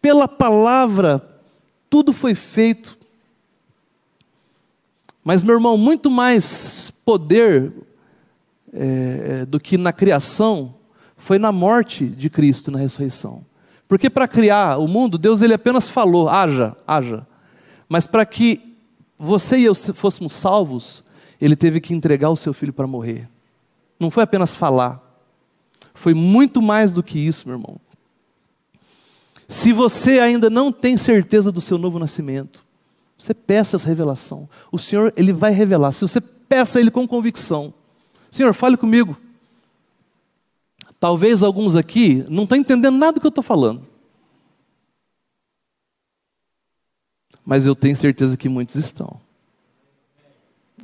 Pela palavra tudo foi feito. Mas, meu irmão, muito mais poder é, do que na criação foi na morte de Cristo, na ressurreição. Porque para criar o mundo, Deus ele apenas falou: haja, haja. Mas para que você e eu fôssemos salvos, ele teve que entregar o seu filho para morrer. Não foi apenas falar. Foi muito mais do que isso, meu irmão. Se você ainda não tem certeza do seu novo nascimento, você peça essa revelação. O Senhor, Ele vai revelar. Se você peça Ele com convicção, Senhor, fale comigo. Talvez alguns aqui não estão entendendo nada do que eu estou falando. Mas eu tenho certeza que muitos estão.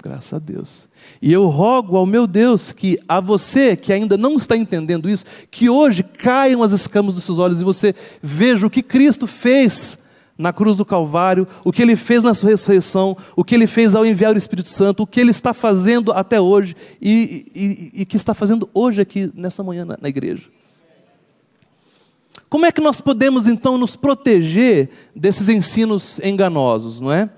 Graças a Deus. E eu rogo ao meu Deus que a você que ainda não está entendendo isso, que hoje caiam as escamas dos seus olhos e você veja o que Cristo fez na cruz do Calvário, o que ele fez na sua ressurreição, o que ele fez ao enviar o Espírito Santo, o que ele está fazendo até hoje e, e, e que está fazendo hoje aqui nessa manhã na, na igreja. Como é que nós podemos então nos proteger desses ensinos enganosos, não é?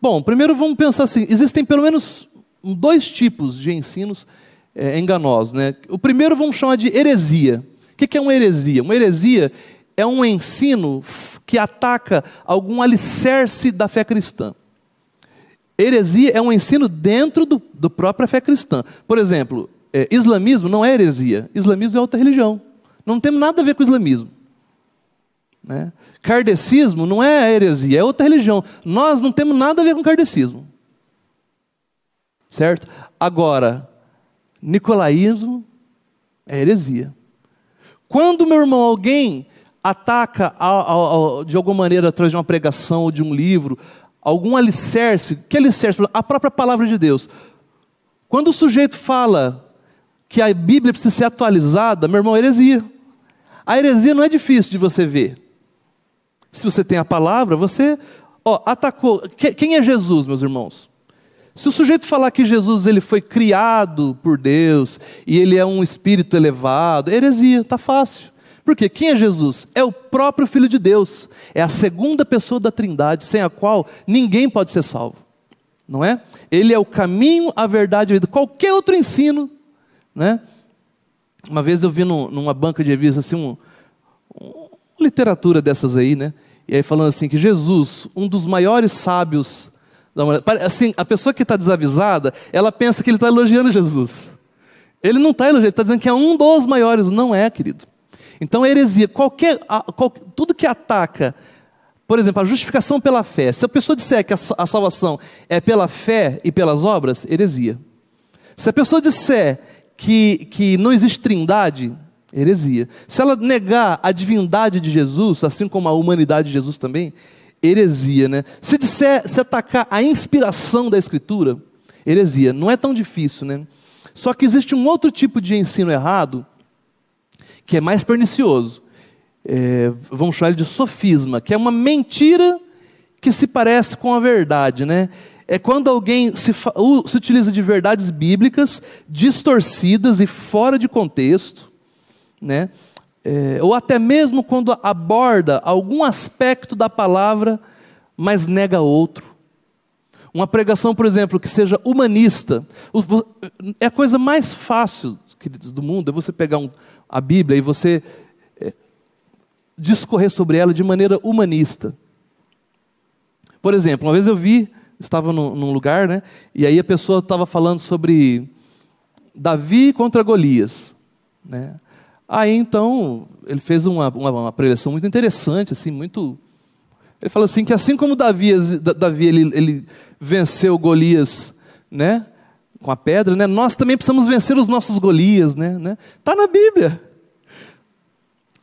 Bom, primeiro vamos pensar assim: existem pelo menos dois tipos de ensinos é, enganosos, né? O primeiro vamos chamar de heresia. O que é uma heresia? Uma heresia é um ensino que ataca algum alicerce da fé cristã. Heresia é um ensino dentro do, do própria fé cristã. Por exemplo, é, islamismo não é heresia. Islamismo é outra religião. Não tem nada a ver com islamismo. Né? Kardecismo não é heresia, é outra religião. Nós não temos nada a ver com kardecismo. Certo? Agora, nicolaísmo é heresia. Quando, meu irmão, alguém ataca de alguma maneira através de uma pregação ou de um livro, algum alicerce, que alicerce? A própria palavra de Deus. Quando o sujeito fala que a Bíblia precisa ser atualizada, meu irmão, heresia. A heresia não é difícil de você ver. Se você tem a palavra, você ó, atacou. Quem é Jesus, meus irmãos? Se o sujeito falar que Jesus ele foi criado por Deus e ele é um espírito elevado, heresia, está fácil. Porque quem é Jesus? É o próprio Filho de Deus. É a segunda pessoa da Trindade, sem a qual ninguém pode ser salvo. Não é? Ele é o caminho, a verdade e a vida. Qualquer outro ensino, né? Uma vez eu vi no, numa banca de revistas assim, um, um, literatura dessas aí, né? E aí falando assim que Jesus, um dos maiores sábios da humanidade, assim, a pessoa que está desavisada, ela pensa que ele está elogiando Jesus. Ele não está elogiando, ele está dizendo que é um dos maiores, não é, querido. Então a heresia, qualquer, qualquer, tudo que ataca, por exemplo, a justificação pela fé. Se a pessoa disser que a, a salvação é pela fé e pelas obras, heresia. Se a pessoa disser que, que não existe trindade, heresia. Se ela negar a divindade de Jesus, assim como a humanidade de Jesus também, heresia, né? Se disser, se atacar a inspiração da Escritura, heresia. Não é tão difícil, né? Só que existe um outro tipo de ensino errado que é mais pernicioso. É, vamos chamar ele de sofisma, que é uma mentira que se parece com a verdade, né? é quando alguém se, se utiliza de verdades bíblicas distorcidas e fora de contexto, né? É, ou até mesmo quando aborda algum aspecto da palavra, mas nega outro. Uma pregação, por exemplo, que seja humanista, é a coisa mais fácil, queridos, do mundo, é você pegar um, a Bíblia e você é, discorrer sobre ela de maneira humanista. Por exemplo, uma vez eu vi estava num, num lugar, né? E aí a pessoa estava falando sobre Davi contra Golias, né? Aí então ele fez uma, uma, uma preleção muito interessante, assim, muito. Ele falou assim que assim como Davi, Davi ele, ele venceu Golias, né? Com a pedra, né? Nós também precisamos vencer os nossos Golias, né? né? Tá na Bíblia.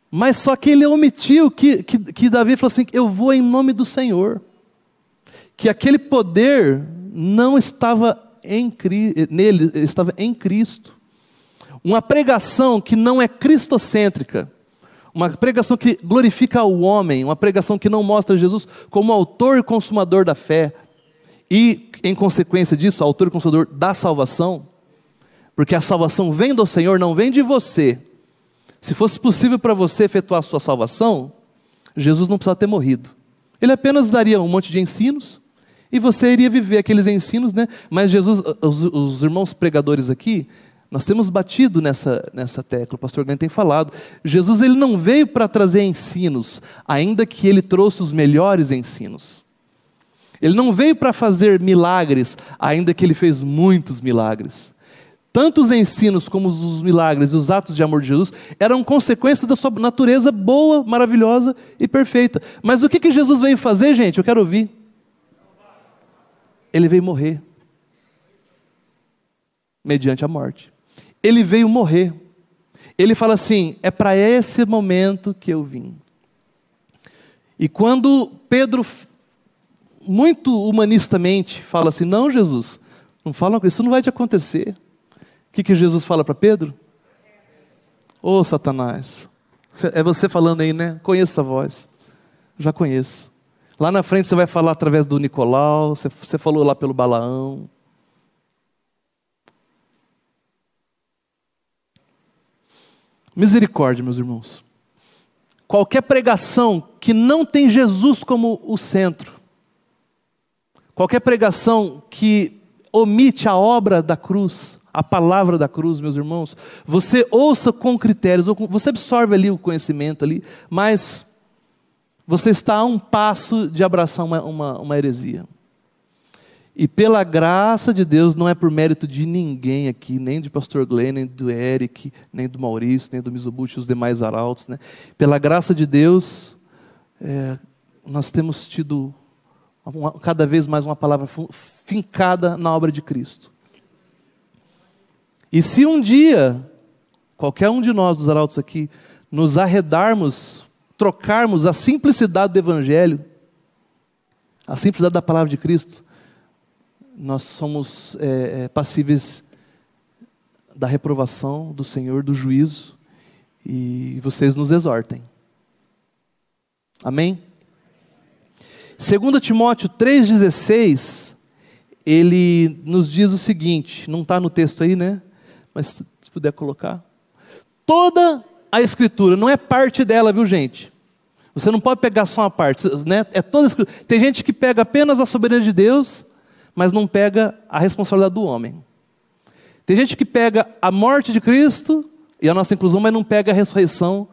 Mas só que ele omitiu que, que, que Davi falou assim: Eu vou em nome do Senhor que aquele poder não estava em, nele, estava em Cristo. Uma pregação que não é cristocêntrica, uma pregação que glorifica o homem, uma pregação que não mostra Jesus como autor e consumador da fé, e, em consequência disso, autor e consumador da salvação, porque a salvação vem do Senhor, não vem de você. Se fosse possível para você efetuar a sua salvação, Jesus não precisava ter morrido. Ele apenas daria um monte de ensinos, e você iria viver aqueles ensinos, né? Mas Jesus, os, os irmãos pregadores aqui, nós temos batido nessa, nessa tecla, o pastor Glenn tem falado. Jesus ele não veio para trazer ensinos, ainda que ele trouxe os melhores ensinos. Ele não veio para fazer milagres, ainda que ele fez muitos milagres. Tanto os ensinos como os milagres e os atos de amor de Jesus eram consequência da sua natureza boa, maravilhosa e perfeita. Mas o que, que Jesus veio fazer, gente? Eu quero ouvir. Ele veio morrer. Mediante a morte. Ele veio morrer. Ele fala assim: é para esse momento que eu vim. E quando Pedro, muito humanistamente, fala assim: não, Jesus, não fala isso não vai te acontecer. O que, que Jesus fala para Pedro? Ô oh, Satanás, é você falando aí, né? Conheço a voz. Já conheço. Lá na frente você vai falar através do Nicolau, você, você falou lá pelo Balaão. Misericórdia, meus irmãos. Qualquer pregação que não tem Jesus como o centro, qualquer pregação que omite a obra da cruz, a palavra da cruz, meus irmãos, você ouça com critérios, você absorve ali o conhecimento ali, mas você está a um passo de abraçar uma, uma, uma heresia. E pela graça de Deus, não é por mérito de ninguém aqui, nem de pastor Glenn, nem do Eric, nem do Maurício, nem do Mizubuchi, os demais arautos. Né? Pela graça de Deus, é, nós temos tido cada vez mais uma palavra fincada na obra de Cristo. E se um dia, qualquer um de nós dos arautos aqui, nos arredarmos trocarmos a simplicidade do Evangelho, a simplicidade da palavra de Cristo, nós somos é, é, passíveis da reprovação do Senhor, do juízo, e vocês nos exortem. Amém? 2 Timóteo 3,16, ele nos diz o seguinte, não está no texto aí, né? Mas se puder colocar. Toda a Escritura, não é parte dela, viu gente? Você não pode pegar só uma parte, né? É toda. Tem gente que pega apenas a soberania de Deus, mas não pega a responsabilidade do homem. Tem gente que pega a morte de Cristo e a nossa inclusão, mas não pega a ressurreição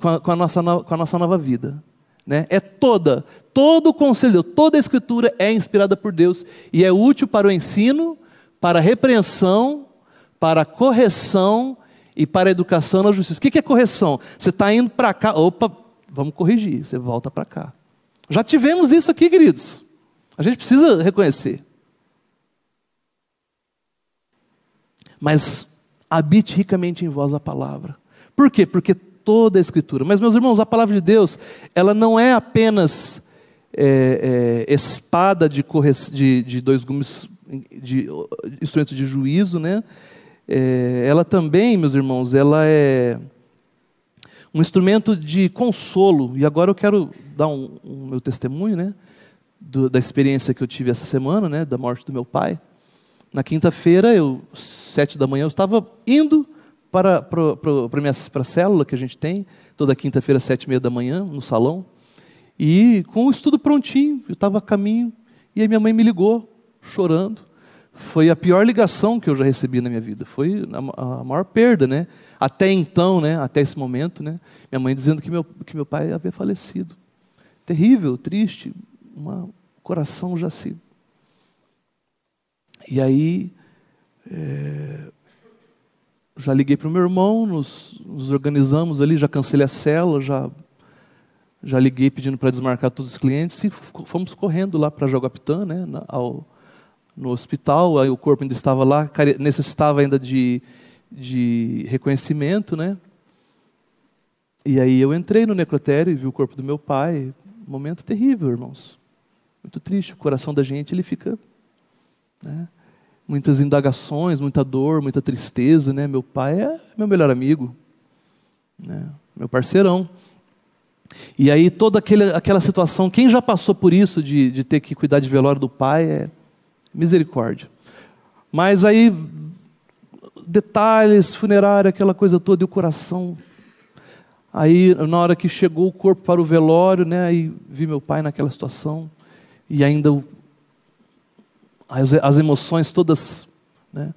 com a, com a nossa, com a nossa nova vida. Né? É toda, todo o conselho, toda a escritura é inspirada por Deus e é útil para o ensino, para a repreensão, para a correção e para a educação na justiça. O que é correção? Você está indo para cá, opa, vamos corrigir, você volta para cá. Já tivemos isso aqui, queridos. A gente precisa reconhecer. Mas habite ricamente em vós a palavra. Por quê? Porque toda a Escritura. Mas, meus irmãos, a palavra de Deus, ela não é apenas é, é, espada de, de, de, dois gumes, de instrumento de juízo, né? É, ela também, meus irmãos, ela é um instrumento de consolo. E agora eu quero dar um, um meu testemunho, né? Do, da experiência que eu tive essa semana, né? Da morte do meu pai. Na quinta-feira, eu sete da manhã, eu estava indo para, para, para, minha, para a célula que a gente tem, toda quinta-feira, sete e meia da manhã, no salão. E com o estudo prontinho, eu estava a caminho, e aí minha mãe me ligou, chorando. Foi a pior ligação que eu já recebi na minha vida. Foi a, a maior perda, né? Até então, né? Até esse momento, né? Minha mãe dizendo que meu, que meu pai havia falecido. Terrível, triste, um coração já se. E aí, é, já liguei para o meu irmão, nos, nos, organizamos ali, já cancelei a cela, já, já liguei pedindo para desmarcar todos os clientes e fomos correndo lá para Jaguapitã, né, ao, no hospital, aí o corpo ainda estava lá, necessitava ainda de, de reconhecimento, né? E aí eu entrei no necrotério e vi o corpo do meu pai, momento terrível, irmãos. Muito triste, o coração da gente ele fica, né? Muitas indagações, muita dor, muita tristeza, né? Meu pai é meu melhor amigo, né? meu parceirão. E aí toda aquele, aquela situação, quem já passou por isso de, de ter que cuidar de velório do pai é misericórdia. Mas aí detalhes, funerária, aquela coisa toda e o coração. Aí na hora que chegou o corpo para o velório, né? Aí vi meu pai naquela situação e ainda o as, as emoções todas. Né?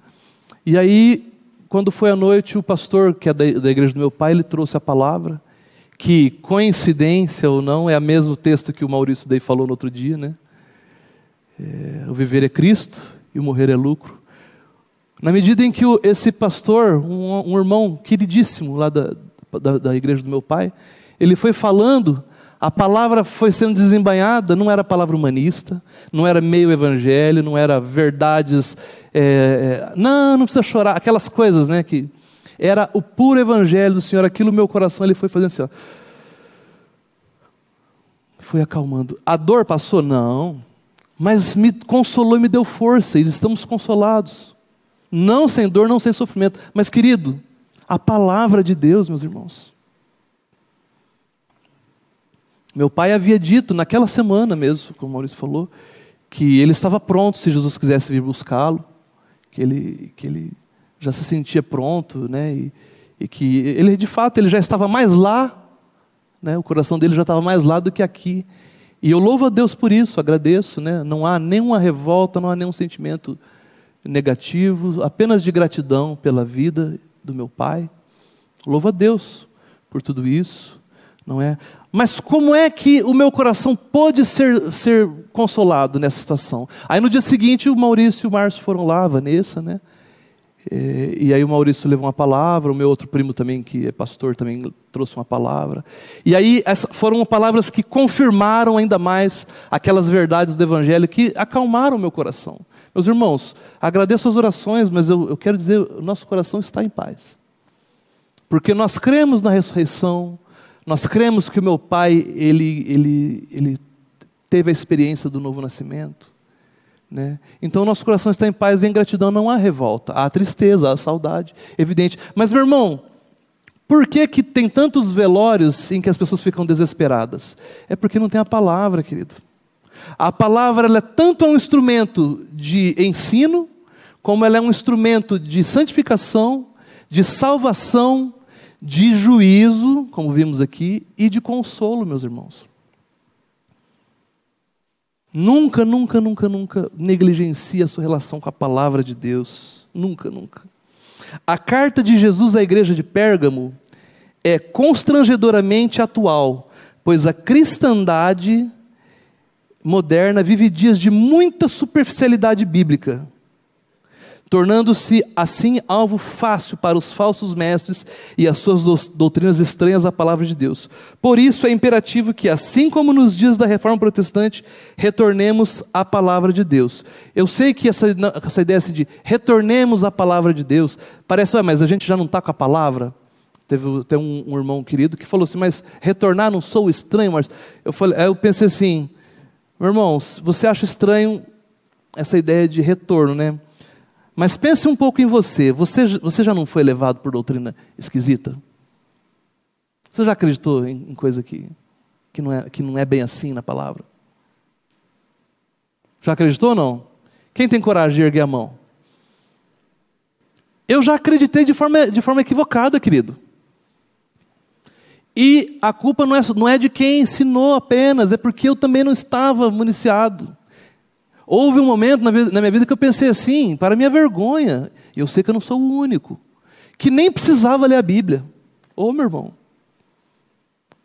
E aí, quando foi à noite, o pastor, que é da, da igreja do meu pai, ele trouxe a palavra, que, coincidência ou não, é o mesmo texto que o Maurício daí falou no outro dia, né? É, o viver é Cristo e o morrer é lucro. Na medida em que o, esse pastor, um, um, irmão queridíssimo lá da, da, da igreja do meu pai, ele foi falando a palavra foi sendo desembanhada, não era palavra humanista, não era meio evangelho, não era verdades. É, é, não, não precisa chorar, aquelas coisas, né? Que era o puro evangelho do Senhor. Aquilo meu coração ele foi fazendo assim, ó. Foi acalmando. A dor passou? Não. Mas me consolou e me deu força, e estamos consolados. Não sem dor, não sem sofrimento. Mas, querido, a palavra de Deus, meus irmãos, meu pai havia dito naquela semana mesmo, como o Maurício falou, que ele estava pronto se Jesus quisesse vir buscá-lo, que ele, que ele já se sentia pronto, né? E, e, que ele de fato ele já estava mais lá, né? O coração dele já estava mais lá do que aqui. E eu louvo a Deus por isso, agradeço, né? Não há nenhuma revolta, não há nenhum sentimento negativo, apenas de gratidão pela vida do meu pai. Louvo a Deus por tudo isso, não é? Mas como é que o meu coração pôde ser, ser consolado nessa situação? Aí no dia seguinte o Maurício e o Márcio foram lá, a Vanessa, né? E, e aí o Maurício levou uma palavra, o meu outro primo também, que é pastor, também trouxe uma palavra. E aí essa, foram palavras que confirmaram ainda mais aquelas verdades do Evangelho que acalmaram o meu coração. Meus irmãos, agradeço as orações, mas eu, eu quero dizer, o nosso coração está em paz. Porque nós cremos na ressurreição, nós cremos que o meu pai, ele, ele, ele teve a experiência do novo nascimento. Né? Então nosso coração está em paz e em gratidão, não há revolta, há tristeza, há saudade, evidente. Mas meu irmão, por que, que tem tantos velórios em que as pessoas ficam desesperadas? É porque não tem a palavra, querido. A palavra é tanto um instrumento de ensino, como ela é um instrumento de santificação, de salvação, de juízo, como vimos aqui, e de consolo, meus irmãos. Nunca, nunca, nunca, nunca negligencie a sua relação com a palavra de Deus. Nunca, nunca. A carta de Jesus à igreja de Pérgamo é constrangedoramente atual, pois a cristandade moderna vive dias de muita superficialidade bíblica tornando-se assim alvo fácil para os falsos mestres e as suas doutrinas estranhas à palavra de Deus. Por isso é imperativo que, assim como nos dias da reforma protestante, retornemos à palavra de Deus. Eu sei que essa, essa ideia assim de retornemos à palavra de Deus, parece, mas a gente já não está com a palavra? Teve tem um, um, irmão querido que falou assim, mas retornar não sou estranho, mas eu, falei, eu pensei assim, meu irmão, você acha estranho essa ideia de retorno, né? Mas pense um pouco em você. Você, você já não foi levado por doutrina esquisita? Você já acreditou em, em coisa que, que, não é, que não é bem assim na palavra? Já acreditou ou não? Quem tem coragem de erguer a mão? Eu já acreditei de forma, de forma equivocada, querido. E a culpa não é, não é de quem ensinou apenas, é porque eu também não estava municiado. Houve um momento na, na minha vida que eu pensei assim, para minha vergonha, eu sei que eu não sou o único, que nem precisava ler a Bíblia. Ô meu irmão,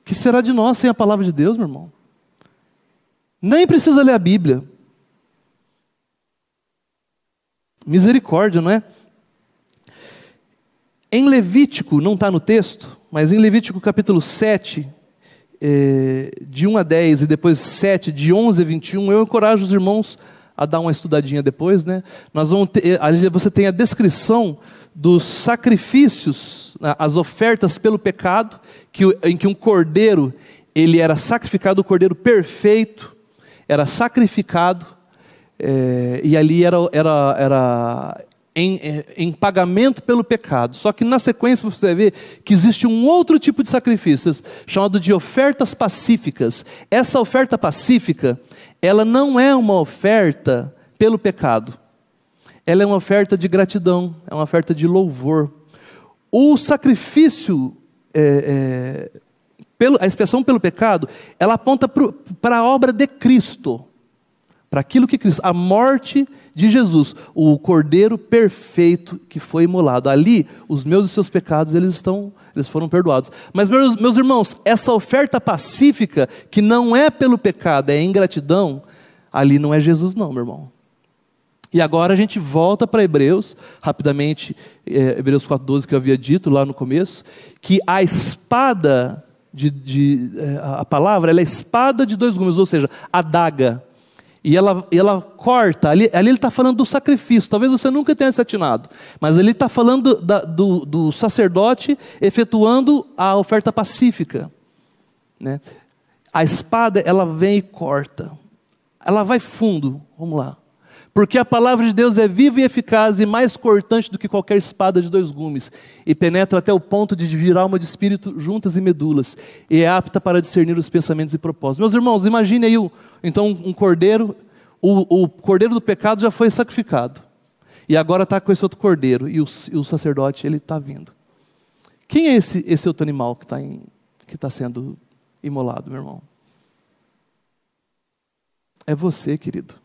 que será de nós sem a palavra de Deus, meu irmão? Nem precisa ler a Bíblia. Misericórdia, não é? Em Levítico, não está no texto, mas em Levítico capítulo 7, eh, de 1 a 10 e depois 7, de 11 a 21, eu encorajo os irmãos a dar uma estudadinha depois, né? Nós vamos ter, ali você tem a descrição dos sacrifícios, né, as ofertas pelo pecado, que, em que um cordeiro ele era sacrificado, o cordeiro perfeito era sacrificado é, e ali era, era, era em, em, pagamento pelo pecado. Só que na sequência você vai ver que existe um outro tipo de sacrifícios, chamado de ofertas pacíficas. Essa oferta pacífica, ela não é uma oferta pelo pecado. Ela é uma oferta de gratidão, é uma oferta de louvor. O sacrifício, é, é, pelo, a expiação pelo pecado, ela aponta para a obra de Cristo para aquilo que Cristo, a morte de Jesus, o cordeiro perfeito que foi imolado. Ali, os meus e seus pecados, eles estão, eles foram perdoados. Mas meus, meus irmãos, essa oferta pacífica que não é pelo pecado, é ingratidão, ali não é Jesus não, meu irmão. E agora a gente volta para Hebreus, rapidamente, é, Hebreus 4,12 que eu havia dito lá no começo, que a espada de, de é, a palavra, ela é espada de dois gumes, ou seja, a daga e ela, e ela corta, ali, ali ele está falando do sacrifício, talvez você nunca tenha se atinado, mas ele está falando da, do, do, sacerdote efetuando a oferta pacífica. Né? A espada, ela vem e corta, ela vai fundo, vamos lá. Porque a palavra de Deus é viva e eficaz e mais cortante do que qualquer espada de dois gumes, e penetra até o ponto de dividir alma de espírito juntas e medulas, e é apta para discernir os pensamentos e propósitos. Meus irmãos, imagine aí então um cordeiro, o, o cordeiro do pecado já foi sacrificado, e agora está com esse outro cordeiro, e o, e o sacerdote ele está vindo. Quem é esse, esse outro animal que está tá sendo imolado, meu irmão? É você, querido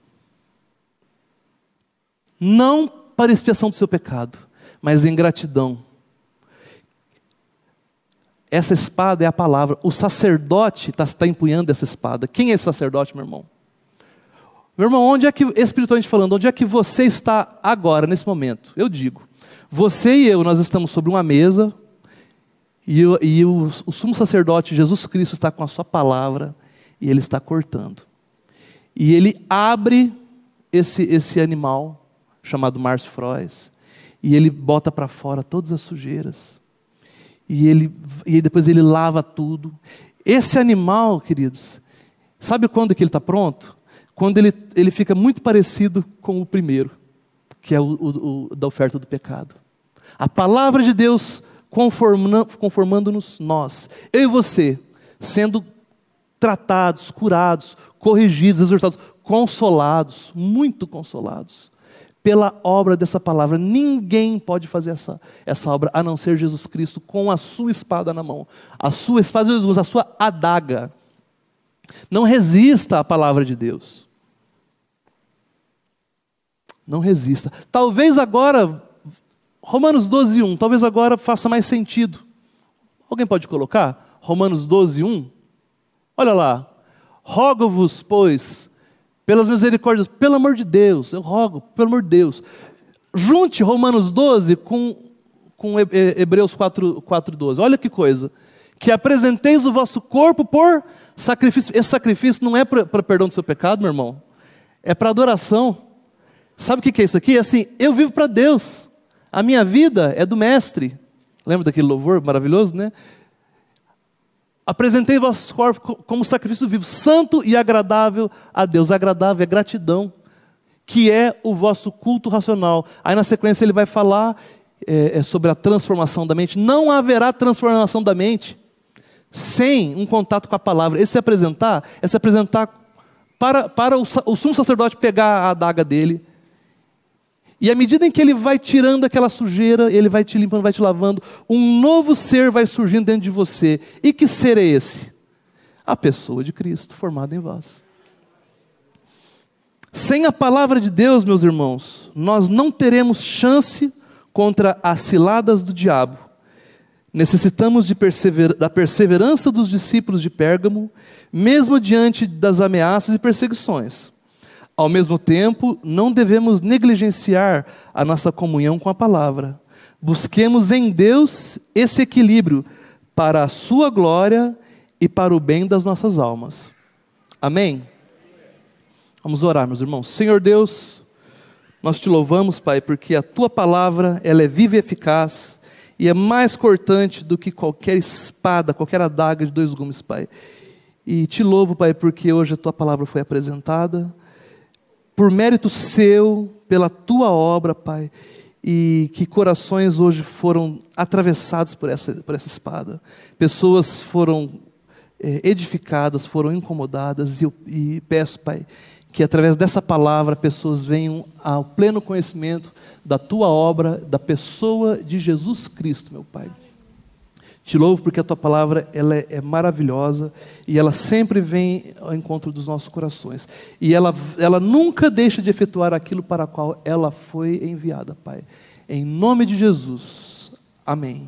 não para expiação do seu pecado, mas em gratidão. Essa espada é a palavra. O sacerdote está tá empunhando essa espada. Quem é esse sacerdote, meu irmão? Meu irmão, onde é que, espiritualmente falando, onde é que você está agora, nesse momento? Eu digo, você e eu, nós estamos sobre uma mesa, e, e o, o sumo sacerdote, Jesus Cristo, está com a sua palavra, e ele está cortando. E ele abre esse, esse animal, chamado Márcio Frois, e ele bota para fora todas as sujeiras. E ele e depois ele lava tudo. Esse animal, queridos, sabe quando que ele está pronto? Quando ele, ele fica muito parecido com o primeiro, que é o, o, o da oferta do pecado. A palavra de Deus conformando-nos nós, eu e você, sendo tratados, curados, corrigidos, exortados, consolados, muito consolados pela obra dessa palavra. Ninguém pode fazer essa, essa obra a não ser Jesus Cristo com a sua espada na mão. A sua espada Jesus, a sua adaga. Não resista à palavra de Deus. Não resista. Talvez agora, Romanos 12, 1, talvez agora faça mais sentido. Alguém pode colocar? Romanos 12, 1. Olha lá. Rogo-vos, pois, pelas misericórdias, pelo amor de Deus, eu rogo, pelo amor de Deus. Junte Romanos 12 com, com Hebreus 4, 4, 12. Olha que coisa. Que apresenteis o vosso corpo por sacrifício. Esse sacrifício não é para perdão do seu pecado, meu irmão. É para adoração. Sabe o que é isso aqui? É assim, eu vivo para Deus. A minha vida é do Mestre. Lembra daquele louvor maravilhoso, né? Apresentei vossos corpos como sacrifício vivo, santo e agradável a Deus. Agradável é gratidão, que é o vosso culto racional. Aí na sequência ele vai falar é, é sobre a transformação da mente. Não haverá transformação da mente sem um contato com a palavra. Esse se apresentar é se apresentar para, para o, o sumo sacerdote pegar a adaga dele e à medida em que ele vai tirando aquela sujeira, ele vai te limpando, vai te lavando, um novo ser vai surgindo dentro de você. E que ser é esse? A pessoa de Cristo formada em vós. Sem a palavra de Deus, meus irmãos, nós não teremos chance contra as ciladas do diabo. Necessitamos persever da perseverança dos discípulos de Pérgamo, mesmo diante das ameaças e perseguições. Ao mesmo tempo, não devemos negligenciar a nossa comunhão com a palavra. Busquemos em Deus esse equilíbrio para a sua glória e para o bem das nossas almas. Amém? Vamos orar, meus irmãos. Senhor Deus, nós te louvamos, Pai, porque a tua palavra, ela é viva e eficaz e é mais cortante do que qualquer espada, qualquer adaga de dois gumes, Pai. E te louvo, Pai, porque hoje a tua palavra foi apresentada por mérito seu, pela tua obra, Pai, e que corações hoje foram atravessados por essa, por essa espada. Pessoas foram é, edificadas, foram incomodadas, e, eu, e peço, Pai, que através dessa palavra pessoas venham ao pleno conhecimento da tua obra, da pessoa de Jesus Cristo, meu Pai. Te louvo porque a tua palavra ela é, é, maravilhosa e ela sempre vem ao encontro dos nossos corações. E ela, ela nunca deixa de efetuar aquilo para o qual ela foi enviada, Pai. Em nome de Jesus. Amém.